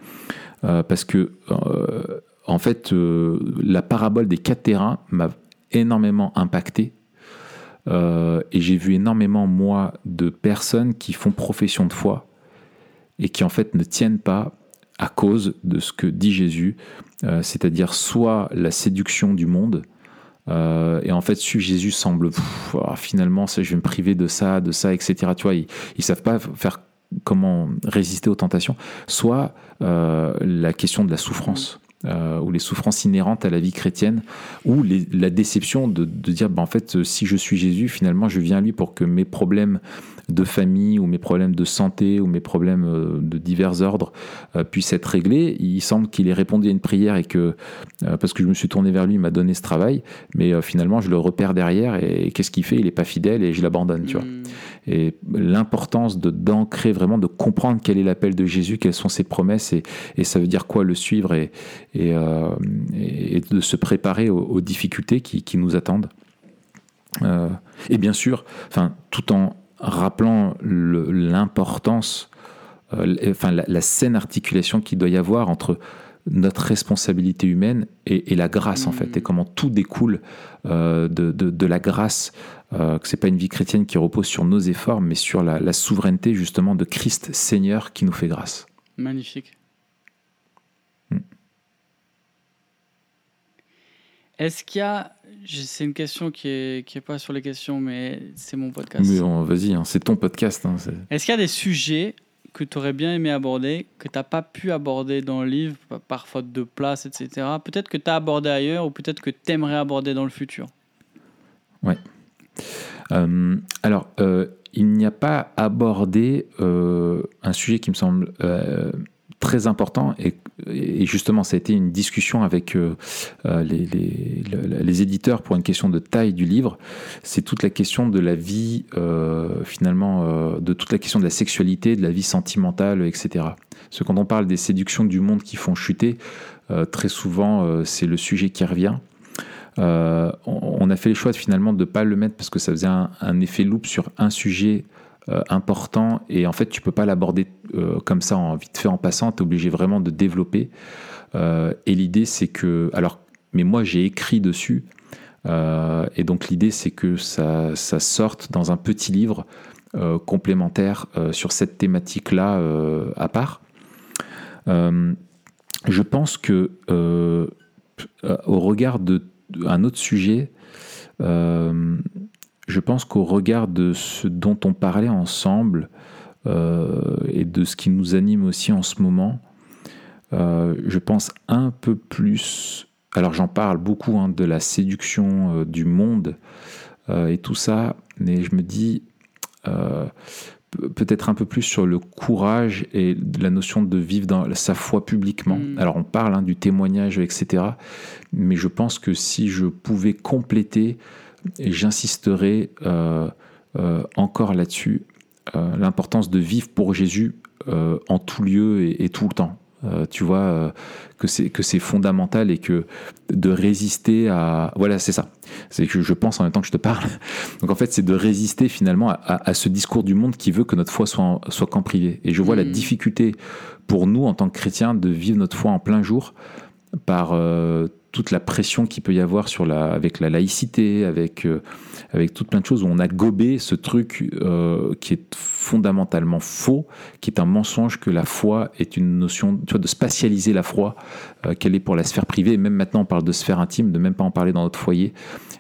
euh, Parce que, euh, en fait, euh, la parabole des quatre terrains m'a énormément impacté. Euh, et j'ai vu énormément, moi, de personnes qui font profession de foi et qui, en fait, ne tiennent pas à cause de ce que dit Jésus, euh, c'est-à-dire soit la séduction du monde, euh, et en fait, Jésus semble ah, finalement, je vais me priver de ça, de ça, etc. Tu vois, ils, ils savent pas faire comment résister aux tentations. Soit euh, la question de la souffrance. ou les souffrances inhérentes à la vie chrétienne, ou la déception de, dire, bah, en fait, si je suis Jésus, finalement, je viens à lui pour que mes problèmes de famille, ou mes problèmes de santé, ou mes problèmes euh, de divers ordres euh, puissent être réglés. Il semble qu'il ait répondu à une prière et que, euh, parce que je me suis tourné vers lui, il m'a donné ce travail, mais finalement, je le repère derrière, et, qu'est-ce qu'il fait? Il n'est pas fidèle, et je l'abandonne, tu vois. Mm. Et l'importance de d'ancrer vraiment, de comprendre quel est l'appel de Jésus, quelles sont ses promesses et, et ça veut dire quoi le suivre et, et, euh, et de se préparer aux, aux difficultés qui, qui nous attendent. Euh, et bien sûr, enfin, tout en rappelant l'importance, euh, enfin, la, la saine articulation qu'il doit y avoir entre notre responsabilité humaine et, et la grâce en fait, Mm. et comment tout découle euh, de, de- de la grâce, euh, que c'est pas une vie chrétienne qui repose sur nos efforts, mais sur la, la souveraineté justement de Christ Seigneur qui nous fait grâce. Magnifique. Mm. Est-ce qu'il y a. C'est une question qui est, qui est pas sur les questions, mais c'est mon podcast. Mais vas-y, hein, c'est ton podcast. hein, Est-ce qu'il y a des sujets que tu aurais bien aimé aborder, que tu n'as pas pu aborder dans le livre, par- faute de place, etc. Peut-être que tu as abordé ailleurs ou peut-être que tu aimerais aborder dans le futur? Euh, alors, euh, il n'y a pas abordé euh, un sujet qui me semble très important et, et, justement ça a été une discussion avec euh, euh, les, éditeurs pour une question de taille du livre. C'est toute la question de la vie euh, finalement de toute la question de la sexualité de la vie sentimentale etc parce que quand on parle des séductions du monde qui font chuter très souvent c'est le sujet qui revient. On, a fait le choix finalement de ne pas le mettre parce que ça faisait un, effet loupe sur un sujet euh, important et en fait tu peux pas l'aborder euh, comme ça en vite fait en passant, tu es obligé vraiment de développer. Euh, et l'idée c'est que, alors, mais moi j'ai écrit dessus et donc l'idée c'est que ça, ça, sorte dans un petit livre complémentaire sur cette thématique-là à part. je pense que au regard d'un autre sujet, je pense qu'au regard de ce dont on parlait ensemble euh, et de ce qui nous anime aussi en ce moment, euh, je pense un peu plus. Alors j'en parle beaucoup hein, de la séduction euh, du monde et tout ça, mais je me dis peut-être un peu plus sur le courage et la notion de vivre dans sa foi publiquement. Mm. Alors on parle hein, du témoignage, etc. Mais je pense que si je pouvais compléter et j'insisterai euh, euh, encore là-dessus, euh, l'importance de vivre pour Jésus en tout lieu et, et, tout le temps. tu vois que c'est que c'est fondamental et que de résister à voilà c'est ça c'est que je pense en même temps que je te parle donc en fait c'est de résister finalement à, à, ce discours du monde qui veut que notre foi soit en, soit qu'en privé et je vois mmh. la difficulté pour nous en tant que chrétiens de vivre notre foi en plein jour par euh, toute la pression qu'il peut y avoir sur la, avec la laïcité, avec, euh, avec toute plein de choses où on a gobé ce truc euh, qui est fondamentalement faux, qui est un mensonge que la foi est une notion tu vois, de spatialiser la foi, euh, qu'elle est pour la sphère privée. Et même maintenant, on parle de sphère intime, de même pas en parler dans notre foyer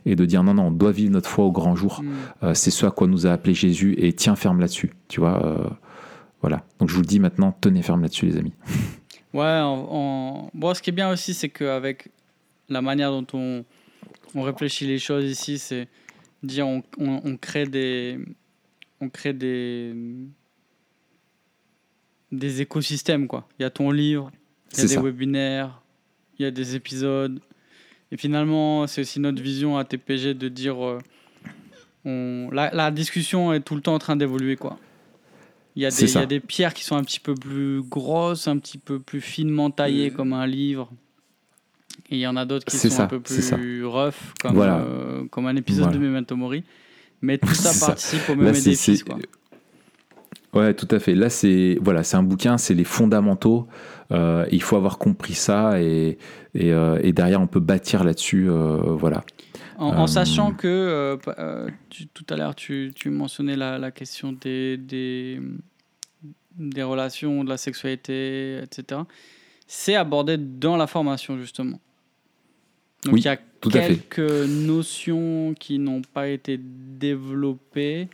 et de dire non, non, on doit vivre notre foi au grand jour. Mm. Euh, c'est ce à quoi nous a appelé Jésus et tiens ferme là-dessus. Tu vois, voilà. Donc je vous le dis maintenant, tenez ferme là-dessus, les amis. Ouais, en... Bon, ce qui est bien aussi, c'est qu'avec la manière dont on, on réfléchit les choses ici, c'est dire on, on, on, crée des on crée des des écosystèmes quoi. Il y a ton livre, il y a des ça. webinaires, il y a des épisodes. Et finalement, c'est aussi notre vision à TPG de dire euh, on, la, la, discussion est tout le temps en train d'évoluer quoi. Il y, a des, il y a des pierres qui sont un petit peu plus grosses, un petit peu plus finement taillées comme un livre. Et il y en a d'autres qui sont ça, un peu plus rough, comme, voilà. euh, comme un épisode voilà. de Memento Mori. Mais tout [LAUGHS] ça participe ça. au même édifice. Ouais, tout à fait. Là, c'est voilà, c'est un bouquin, c'est les fondamentaux. Euh, il faut avoir compris ça et, et, euh, et derrière, on peut bâtir là-dessus. Euh, voilà. En, en, sachant que tu, tout à l'heure, tu, tu, mentionnais la, la question des, des, des, relations, de la sexualité, etc. C'est abordé dans la formation, justement. Donc oui, il y a quelques notions qui n'ont pas été développées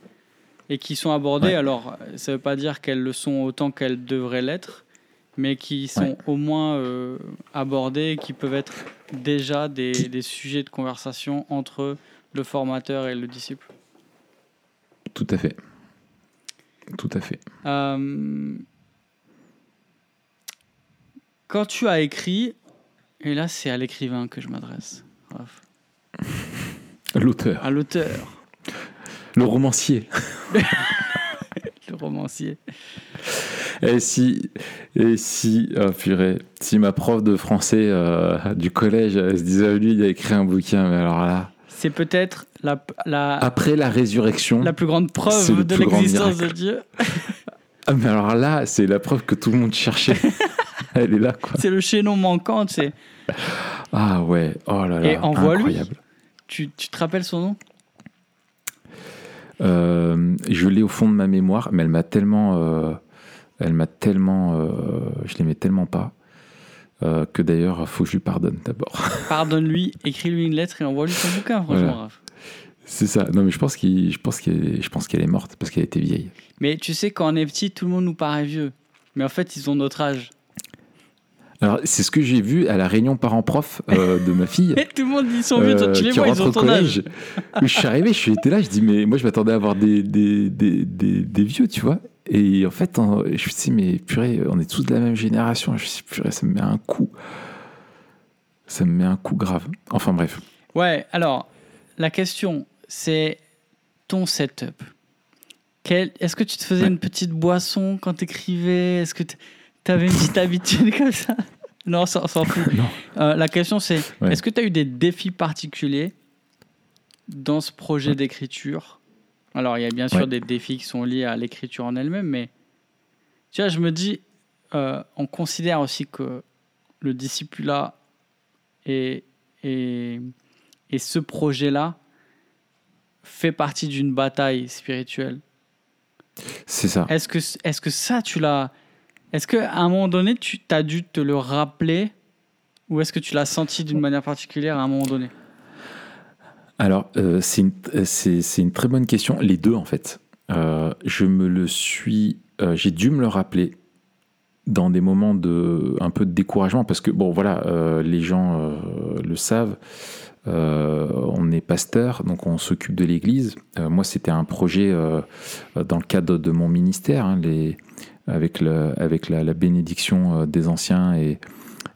et qui sont abordées. Ouais. Alors, ça ne veut pas dire qu'elles le sont autant qu'elles devraient l'être, mais qui sont ouais. au moins euh, abordées et qui peuvent être déjà des, des, sujets de conversation entre le formateur et le disciple. Tout à fait. Tout à fait. Euh, quand tu as écrit, et là, c'est à l'écrivain que je m'adresse. L'auteur. À l'auteur. Le romancier. [LAUGHS] le romancier. Et si, et si, oh purée, si ma prof de français euh, du collège elle se disait, lui, il a écrit un bouquin, mais alors là. C'est peut-être la, la. Après la résurrection. La plus grande preuve de l'existence de Dieu. [LAUGHS] ah, mais alors là, c'est la preuve que tout le monde cherchait. [LAUGHS] elle est là, quoi. C'est le chaînon manquant, tu sais. Ah ouais, oh là là, Et envoie-lui. Tu, tu te rappelles son nom? Euh, Je l'ai au fond de ma mémoire, mais elle m'a tellement, euh, elle m'a tellement, euh, je l'aimais tellement pas que d'ailleurs, il faut que je lui pardonne d'abord. [LAUGHS] Pardonne-lui, écris-lui une lettre et envoie-lui son bouquin, franchement. Voilà. C'est ça. Non, mais je pense qu'il, je pense qu'elle, je pense qu'elle est morte parce qu'elle était vieille. Mais tu sais, quand on est petit, tout le monde nous paraît vieux. Mais en fait, ils ont notre âge. Alors, c'est ce que j'ai vu à la réunion parents-prof euh, de ma fille. [LAUGHS] Tout le monde dit ils sont vieux, toi tu les vois, ils ont au ton âge. collège. je suis arrivé, je suis été là, je dis, mais moi, je m'attendais à avoir des, des, des, des, des vieux, tu vois. Et en fait, en- je me suis dit, mais purée, on est tous de la même génération. Je me suis dit, purée, ça me met un coup. Ça me met un coup grave. Enfin, bref. Ouais, alors, la question, c'est ton setup. Quel- Est-ce que tu te faisais Ouais. une petite boisson quand t'écrivais? Est-ce que tu avais une petite habitude [LAUGHS] comme ça Non, s'en fout. Euh, la question, c'est Ouais. est-ce que tu as eu des défis particuliers dans ce projet d'écriture? Alors, il y a bien sûr Ouais. des défis qui sont liés à l'écriture en elle-même, mais tu vois, je me dis, euh, on considère aussi que le discipulat et, et, et ce projet-là fait partie d'une bataille spirituelle. C'est ça. Est-ce que, est que ça, tu l'as. Est-ce qu'à un moment donné, tu as dû te le rappeler ou est-ce que tu l'as senti d'une manière particulière à un moment donné? Alors, euh, c'est une, très bonne question. Les deux, en fait. Euh, je me le suis. euh, J'ai dû me le rappeler dans des moments de un peu de découragement parce que bon voilà les gens le savent on est pasteur donc on s'occupe de l'église moi c'était un projet dans le cadre de mon ministère hein, avec, le, avec la, la bénédiction euh, des anciens et,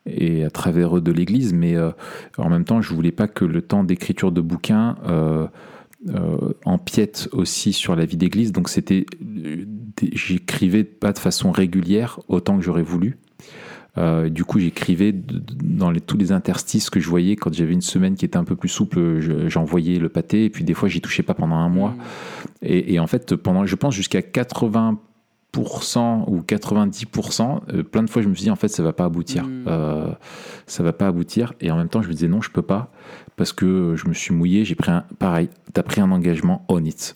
et à travers eux de l'église mais euh, en même temps je voulais pas que le temps d'écriture de bouquins euh, euh, empiète aussi sur la vie d'église. Donc c'était, euh, j'écrivais pas de façon régulière autant que j'aurais voulu. Euh, du coup, j'écrivais dans les- tous les interstices que je voyais. Quand j'avais une semaine qui était un peu plus souple, je- j'envoyais le pâté. Et puis des fois, j'y touchais pas pendant un mois. Mm. Et, et en fait, pendant, je pense jusqu'à 80% ou 90%, euh, plein de fois, je me suis dit, en fait, ça va pas aboutir. Mm. Euh, ça va pas aboutir. Et en même temps, je me disais, non, je peux pas. Parce que je me suis mouillé, j'ai pris un, pareil, tu as pris un engagement on it.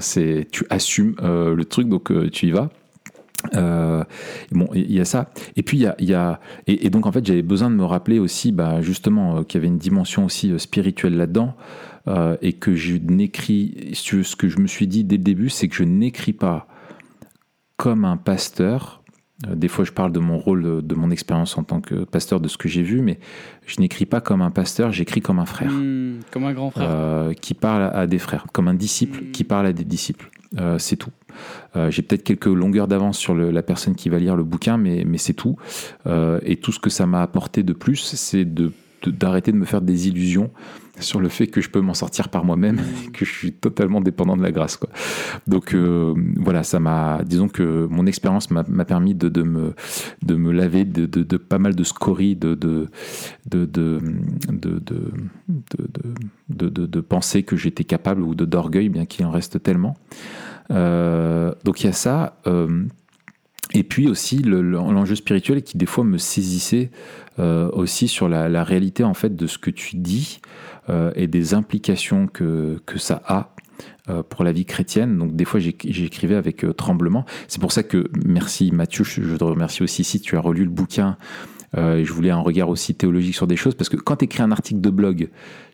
C'est, tu assumes euh, le truc, donc tu y vas. Euh, bon, il y a ça. Et puis il y a, y a- et, et donc en fait j'avais besoin de me rappeler aussi, bah, justement, euh, qu'il y avait une dimension aussi euh, spirituelle là-dedans, et que je n'écris. Ce que je me suis dit dès le début, c'est que je n'écris pas comme un pasteur. Euh, Des fois, je parle de mon rôle, euh, de mon expérience en tant que pasteur, de ce que j'ai vu, mais je n'écris pas comme un pasteur, j'écris comme un frère Mm, comme un grand frère. euh, qui parle à des frères, comme un disciple Mm. qui parle à des disciples. Euh, c'est tout. Euh, J'ai peut-être quelques longueurs d'avance sur le- la personne qui va lire le bouquin, mais, mais c'est tout. Et tout ce que ça m'a apporté de plus, c'est de de- d'arrêter de, me faire des illusions sur le fait que je peux m'en sortir par moi-même, [LAUGHS] que je suis totalement dépendant de la grâce. Quoi. Donc euh, voilà, ça m'a, disons que mon expérience m'a permis de, de, me, de me laver de, de, pas mal de scories, de, de, de, de, de, penser que j'étais capable ou d'orgueil, bien qu'il en reste tellement. Euh, donc il y a ça. Euh, et puis aussi le- le- l'enjeu spirituel qui des fois me saisissait euh, aussi sur la, réalité en fait de ce que tu dis euh, et des implications que, que ça a euh, pour la vie chrétienne. Donc des fois j'éc- j'écrivais avec tremblement. C'est pour ça que merci Mathieu, je, te remercie aussi si tu as relu le bouquin. et je voulais un regard aussi théologique sur des choses parce que quand tu écris un article de blog,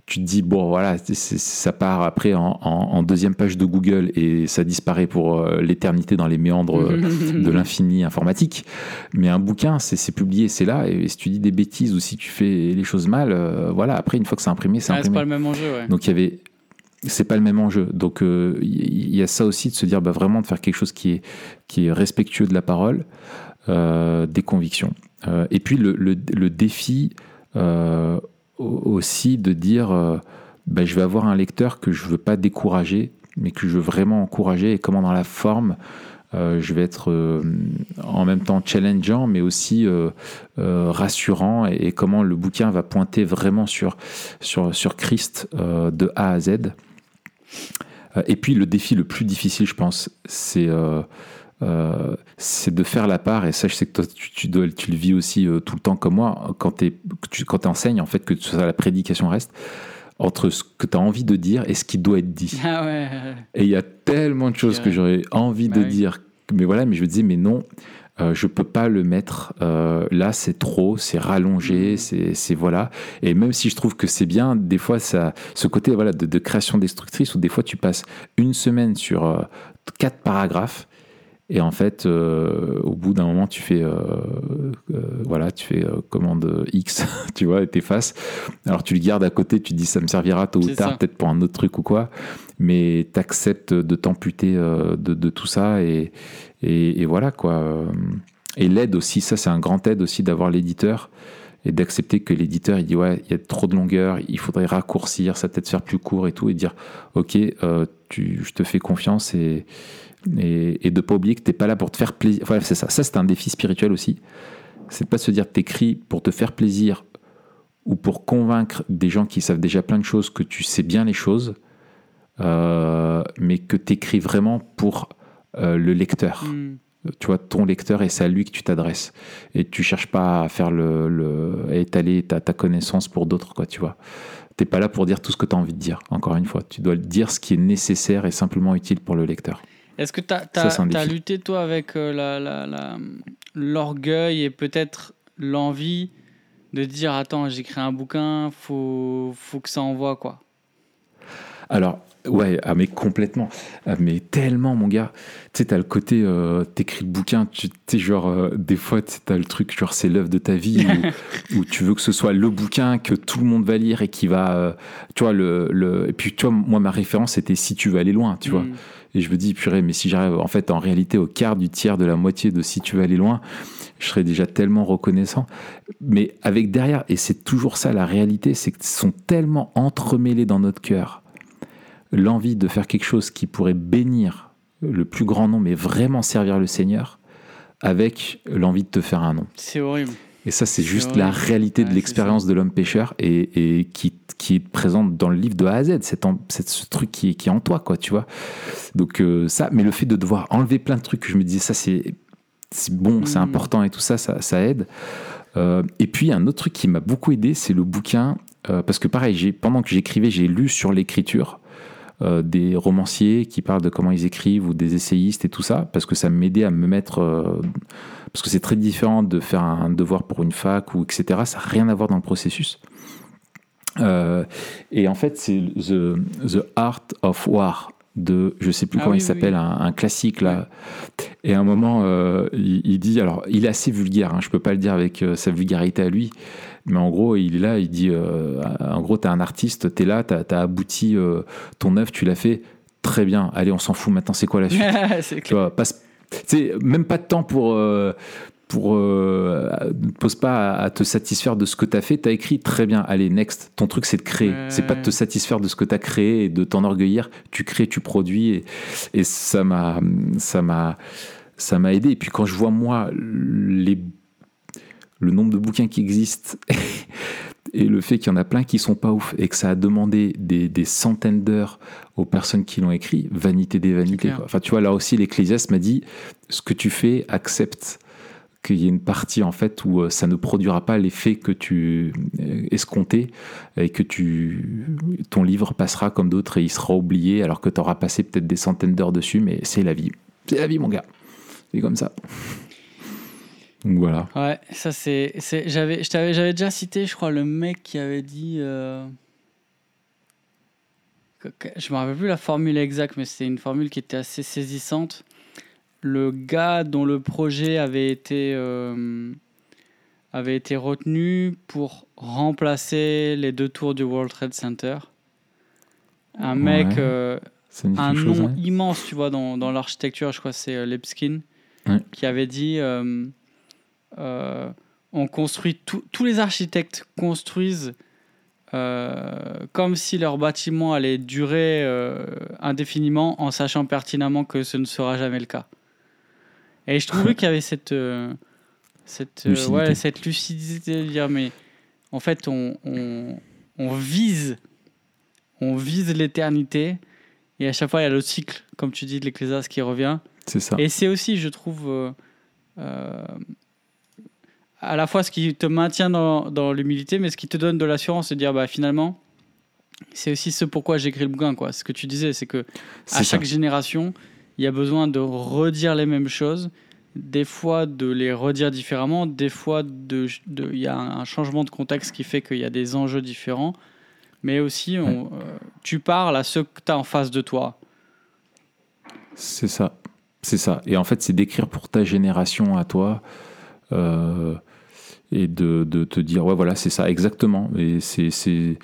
tu te dis bon voilà c'est- c'est- ça part après en, en- en deuxième page de Google et ça disparaît pour euh, l'éternité dans les méandres euh, [LAUGHS] de l'infini informatique. Mais un bouquin, c'est c'est publié, c'est là. Et si tu dis des bêtises ou si tu fais les choses mal, euh, voilà, après, une fois que c'est imprimé, c'est c'est imprimé. pas le même enjeu, ouais. Donc il y avait. C'est pas le même enjeu. Donc il y, y a ça aussi de se dire bah, vraiment de faire quelque chose qui est, qui est respectueux de la parole, des convictions. Et puis le, le- le défi euh, aussi de dire euh, bah, je vais avoir un lecteur que je veux pas décourager, mais que je veux vraiment encourager et comment dans la forme. euh, je vais être euh, en même temps challengeant, mais aussi rassurant, et, et comment le bouquin va pointer vraiment sur, sur, sur Christ de A à Z. Et puis le défi le plus difficile, je pense, c'est euh, c'est de faire la part, et ça je sais que toi tu, tu, dois- tu le vis aussi euh, tout le temps comme moi, quand tu quand enseignes, en fait, que ça, la prédication reste, entre ce que tu as envie de dire et ce qui doit être dit. [LAUGHS] Ah ouais. Et il y a tellement de choses que j'aurais envie Bah de oui. dire, mais voilà, mais je me disais, mais non, euh, je peux pas le mettre euh, là, c'est trop, c'est rallongé, Mhm. c'est c'est- voilà. Et même si je trouve que c'est bien, des fois, ça, ce côté voilà de, de création destructrice où des fois tu passes une semaine sur euh, quatre paragraphes Et en fait, euh, au bout d'un moment, tu fais, euh, euh, voilà, tu fais commande X, [LAUGHS] tu vois, et t'effaces. Alors tu le gardes à côté, tu te dis ça me servira tôt ou tard, peut-être pour un autre truc ou quoi. Mais tu acceptes de t'amputer de, tout ça et, et, voilà quoi. Et l'aide aussi, ça c'est un grand aide aussi d'avoir l'éditeur et d'accepter que l'éditeur il dit ouais il y a trop de longueur il faudrait raccourcir ça peut-être faire plus court et tout et dire ok tu, je te fais confiance et, et, et de pas oublier que t'es pas là pour te faire plaisir. Voilà, c'est ça. Ça, c'est un défi spirituel aussi. C'est pas se dire que t'écris pour te faire plaisir ou pour convaincre des gens qui savent déjà plein de choses que tu sais bien les choses, euh, mais que t'écris vraiment pour euh, le lecteur. Hmm. Tu vois, ton lecteur, et c'est à lui que tu t'adresses. Et tu cherches pas à faire le, le à étaler ta, ta connaissance pour d'autres, quoi, tu vois. T'es pas là pour dire tout ce que tu as envie de dire, encore une fois. Tu dois dire ce qui est nécessaire et simplement utile pour le lecteur. Est-ce que tu as, lutté, toi, avec euh, l'orgueil et peut-être l'envie de dire Attends, j'écris un bouquin, faut, faut que ça envoie, quoi? Alors, ouais, ah, mais complètement. Ah, mais tellement, mon gars. Tu sais, t'as le côté, euh, t'écris le bouquin, tu sais, genre, euh, des fois, tu as le truc, genre, c'est l'œuvre de ta vie, [LAUGHS] où, tu veux que ce soit le bouquin que tout le monde va lire et qui va. tu vois, le, le. Et puis, tu vois, moi, ma référence, c'était Si tu veux aller loin, tu vois. Et je me dis, purée, mais si j'arrive en fait en réalité au quart du tiers de la moitié de si tu veux aller loin, je serais déjà tellement reconnaissant. Mais avec derrière, et c'est toujours ça la réalité, c'est qu'ils sont tellement entremêlés dans notre cœur. L'envie de faire quelque chose qui pourrait bénir le plus grand nombre et vraiment servir le Seigneur, avec l'envie de te faire un nom. C'est horrible. Et ça, c'est juste la réalité de l'expérience de l'homme pêcheur et, qui, qui, est présente dans le livre de A à Z. C'est ce truc qui est, qui est en toi, quoi, tu vois. Donc, euh, ça, mais le fait de devoir enlever plein de trucs, je me disais, ça, c'est bon, c'est mm. important et tout ça, ça, ça aide. Euh, et puis, un autre truc qui m'a beaucoup aidé, c'est le bouquin. Euh, parce que, pareil, pendant que j'écrivais, j'ai lu sur l'écriture. Des romanciers qui parlent de comment ils écrivent ou des essayistes et tout ça, parce que ça m'aidait à me mettre parce que c'est très différent de faire un devoir pour une fac ou etc. Ça n'a rien à voir dans le processus. Euh, et en fait, c'est the, the, Art of War de, je sais plus ah comment il s'appelle, un, classique là. Et à un moment, euh, il, dit, alors il est assez vulgaire, hein, je peux pas le dire avec euh, sa vulgarité à lui, mais en gros, il est là, il dit, en gros, tu es un artiste, tu es là, tu as, abouti ton œuvre, tu l'as fait, très bien, allez, on s'en fout. Maintenant, c'est quoi la suite? [LAUGHS] Tu vois, passe, même pas de temps pour euh, pour euh, ne pose pas à, te satisfaire de ce que tu as fait, tu as écrit. Très bien, allez next, ton truc c'est de créer, c'est pas de te satisfaire de ce que tu as créé et de t'enorgueillir, tu crées, tu produis et, et ça m'a ça m'a ça m'a aidé. Et puis quand je vois moi les le nombre de bouquins qui existent [LAUGHS] et le fait qu'il y en a plein qui sont pas ouf et que ça a demandé des, des centaines d'heures aux personnes qui l'ont écrit, vanité des vanités. Enfin, tu vois, là aussi, l'Ecclésiaste m'a dit ce que tu fais, accepte qu'il y ait une partie en fait où euh, ça ne produira pas l'effet que tu euh, escomptais et que tu ton livre passera comme d'autres et il sera oublié alors que tu auras passé peut-être des centaines d'heures dessus mais c'est la vie. C'est la vie mon gars. C'est comme ça donc voilà. Ouais, ça c'est. J'avais j'avais déjà cité, je crois, le mec qui avait dit. Euh, je me rappelle plus la formule exacte, mais c'était une formule qui était assez saisissante. Le gars dont le projet avait été, euh, avait été retenu pour remplacer les deux tours du World Trade Center. Un mec, euh, un nom immense, tu vois, dans, dans l'architecture, je crois c'est Lipskin, qui avait dit euh, on construit tous les architectes construisent euh, comme si leur bâtiment allait durer euh, indéfiniment en sachant pertinemment que ce ne sera jamais le cas. Et je trouvais [LAUGHS] qu'il y avait cette, cette, lucidité. Ouais, cette lucidité de dire mais en fait on, on, vise on vise l'éternité et à chaque fois il y a le cycle comme tu dis de l'Ecclésiaste qui revient. C'est ça. Et c'est aussi je trouve à la fois ce qui te maintient dans, dans l'humilité, mais ce qui te donne de l'assurance, de dire bah finalement, c'est aussi ce pourquoi j'écris le bouquin. Quoi. Ce que tu disais, c'est que à chaque génération, il y a besoin de redire les mêmes choses, des fois de les redire différemment, des fois de, il y a un changement de contexte qui fait qu'il y a des enjeux différents, mais aussi on, euh, tu parles à ceux que tu as en face de toi. C'est ça. C'est ça. Et en fait, c'est d'écrire pour ta génération à toi euh, et de, de, te dire, ouais, voilà, c'est ça, exactement. Et c'est.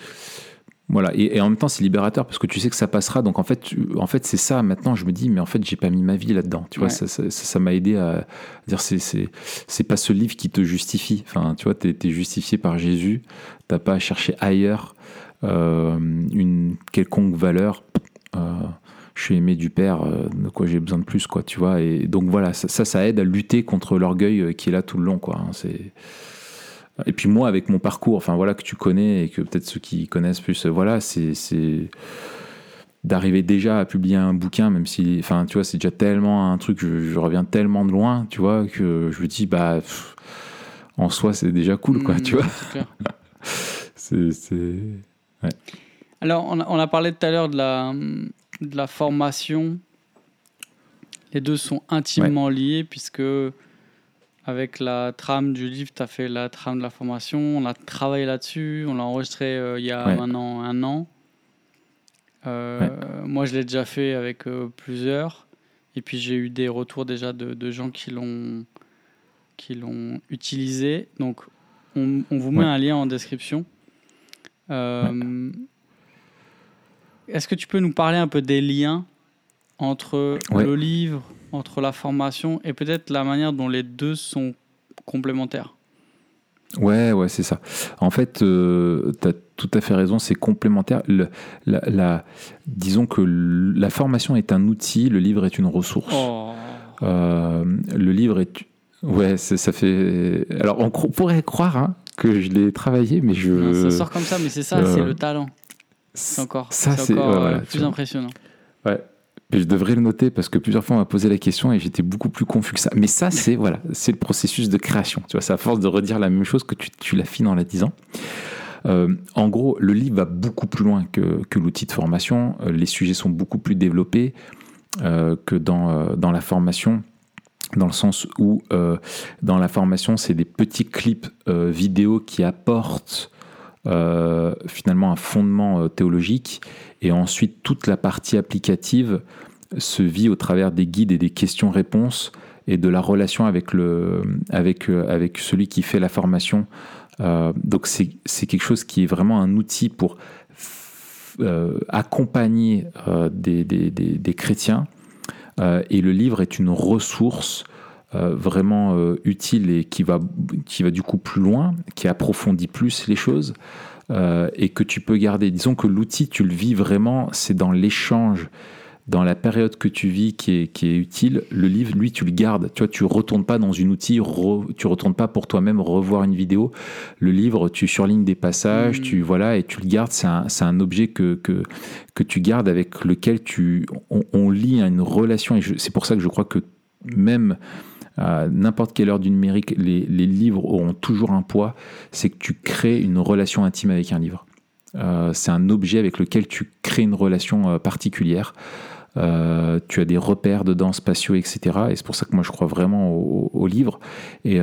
Voilà. Et, en même temps, c'est libérateur parce que tu sais que ça passera. Donc, en fait, en fait c'est ça. Maintenant, je me dis, mais en fait, j'ai pas mis ma vie là-dedans. Tu vois, ça m'a ça, m'a aidé à dire, c'est, c'est, c'est pas ce livre qui te justifie. Enfin, tu vois, t'es, es justifié par Jésus. T'as pas à chercher ailleurs euh, une quelconque valeur. Euh, je suis aimé du Père, euh, de quoi j'ai besoin de plus, quoi, tu vois. Et donc voilà, ça, ça, aide à lutter contre l'orgueil qui est là tout le long, quoi. Hein, c'est et puis moi, avec mon parcours, enfin voilà, que tu connais et que peut-être ceux qui connaissent plus, euh, voilà, c'est d'arriver déjà à publier un bouquin, même si, enfin, tu vois, c'est déjà tellement un truc, je, reviens tellement de loin, tu vois, que je me dis, bah, en soi, c'est déjà cool, quoi, mmh, tu vois. [LAUGHS] c'est. Ouais. Alors, on a, on a, parlé tout à l'heure de la, de la formation, les deux sont intimement liés puisque avec la trame du livre, tu as fait la trame de la formation, on a travaillé là-dessus, on l'a enregistré euh, il y a maintenant un an. Euh, moi, je l'ai déjà fait avec euh, plusieurs. Et puis, j'ai eu des retours déjà de, gens qui l'ont qui l'ont utilisé. Donc, on, vous met un lien en description. Est-ce que tu peux nous parler un peu des liens entre le livre, entre la formation et peut-être la manière dont les deux sont complémentaires Ouais, ouais, c'est ça. En fait, euh, tu as tout à fait raison, c'est complémentaire. la, disons que la formation est un outil, le livre est une ressource. Oh. Euh, le livre est. Ouais, ça fait. Alors, on pourrait croire hein, que je l'ai travaillé, mais je. ça sort comme ça, mais c'est ça, c'est euh, le talent. C'est encore, ça, c'est euh, plus impressionnant. Ouais. Je devrais le noter parce que plusieurs fois on m'a posé la question et j'étais beaucoup plus confus que ça. Mais ça, c'est voilà, c'est le processus de création. Tu vois, c'est à force de redire la même chose que tu, tu l'affines en la disant. Euh, en gros, le livre va beaucoup plus loin que, que l'outil de formation. Euh, les sujets sont beaucoup plus développés que dans, dans la formation dans le sens où dans la formation, c'est des petits clips vidéo qui apportent euh, finalement un fondement euh, théologique, et ensuite toute la partie applicative se vit au travers des guides et des questions-réponses et de la relation avec, le, avec, euh, avec celui qui fait la formation. donc c'est quelque chose qui est vraiment un outil pour accompagner des, des, des, des, chrétiens. et le livre est une ressource vraiment utile et qui va, qui va du coup plus loin, qui approfondit plus les choses. Euh, et que tu peux garder. Disons que l'outil, tu le vis vraiment, c'est dans l'échange, dans la période que tu vis qui est, qui est utile. Le livre, lui, tu le gardes. Tu vois, tu retournes pas dans une outil, tu retournes pas pour toi-même revoir une vidéo. Le livre, tu surlignes des passages, tu mmh. voilà, et tu le gardes. C'est un, un, objet que, que, que, tu gardes avec lequel tu, on, on lit une relation. Et c'est pour ça que je crois que même à n'importe quelle heure du numérique, les, livres auront toujours un poids, c'est que tu crées une relation intime avec un livre. Euh, c'est un objet avec lequel tu crées une relation euh, particulière. Euh, tu as des repères dedans spatiaux, etc. Et c'est pour ça que moi je crois vraiment au, livre. Et,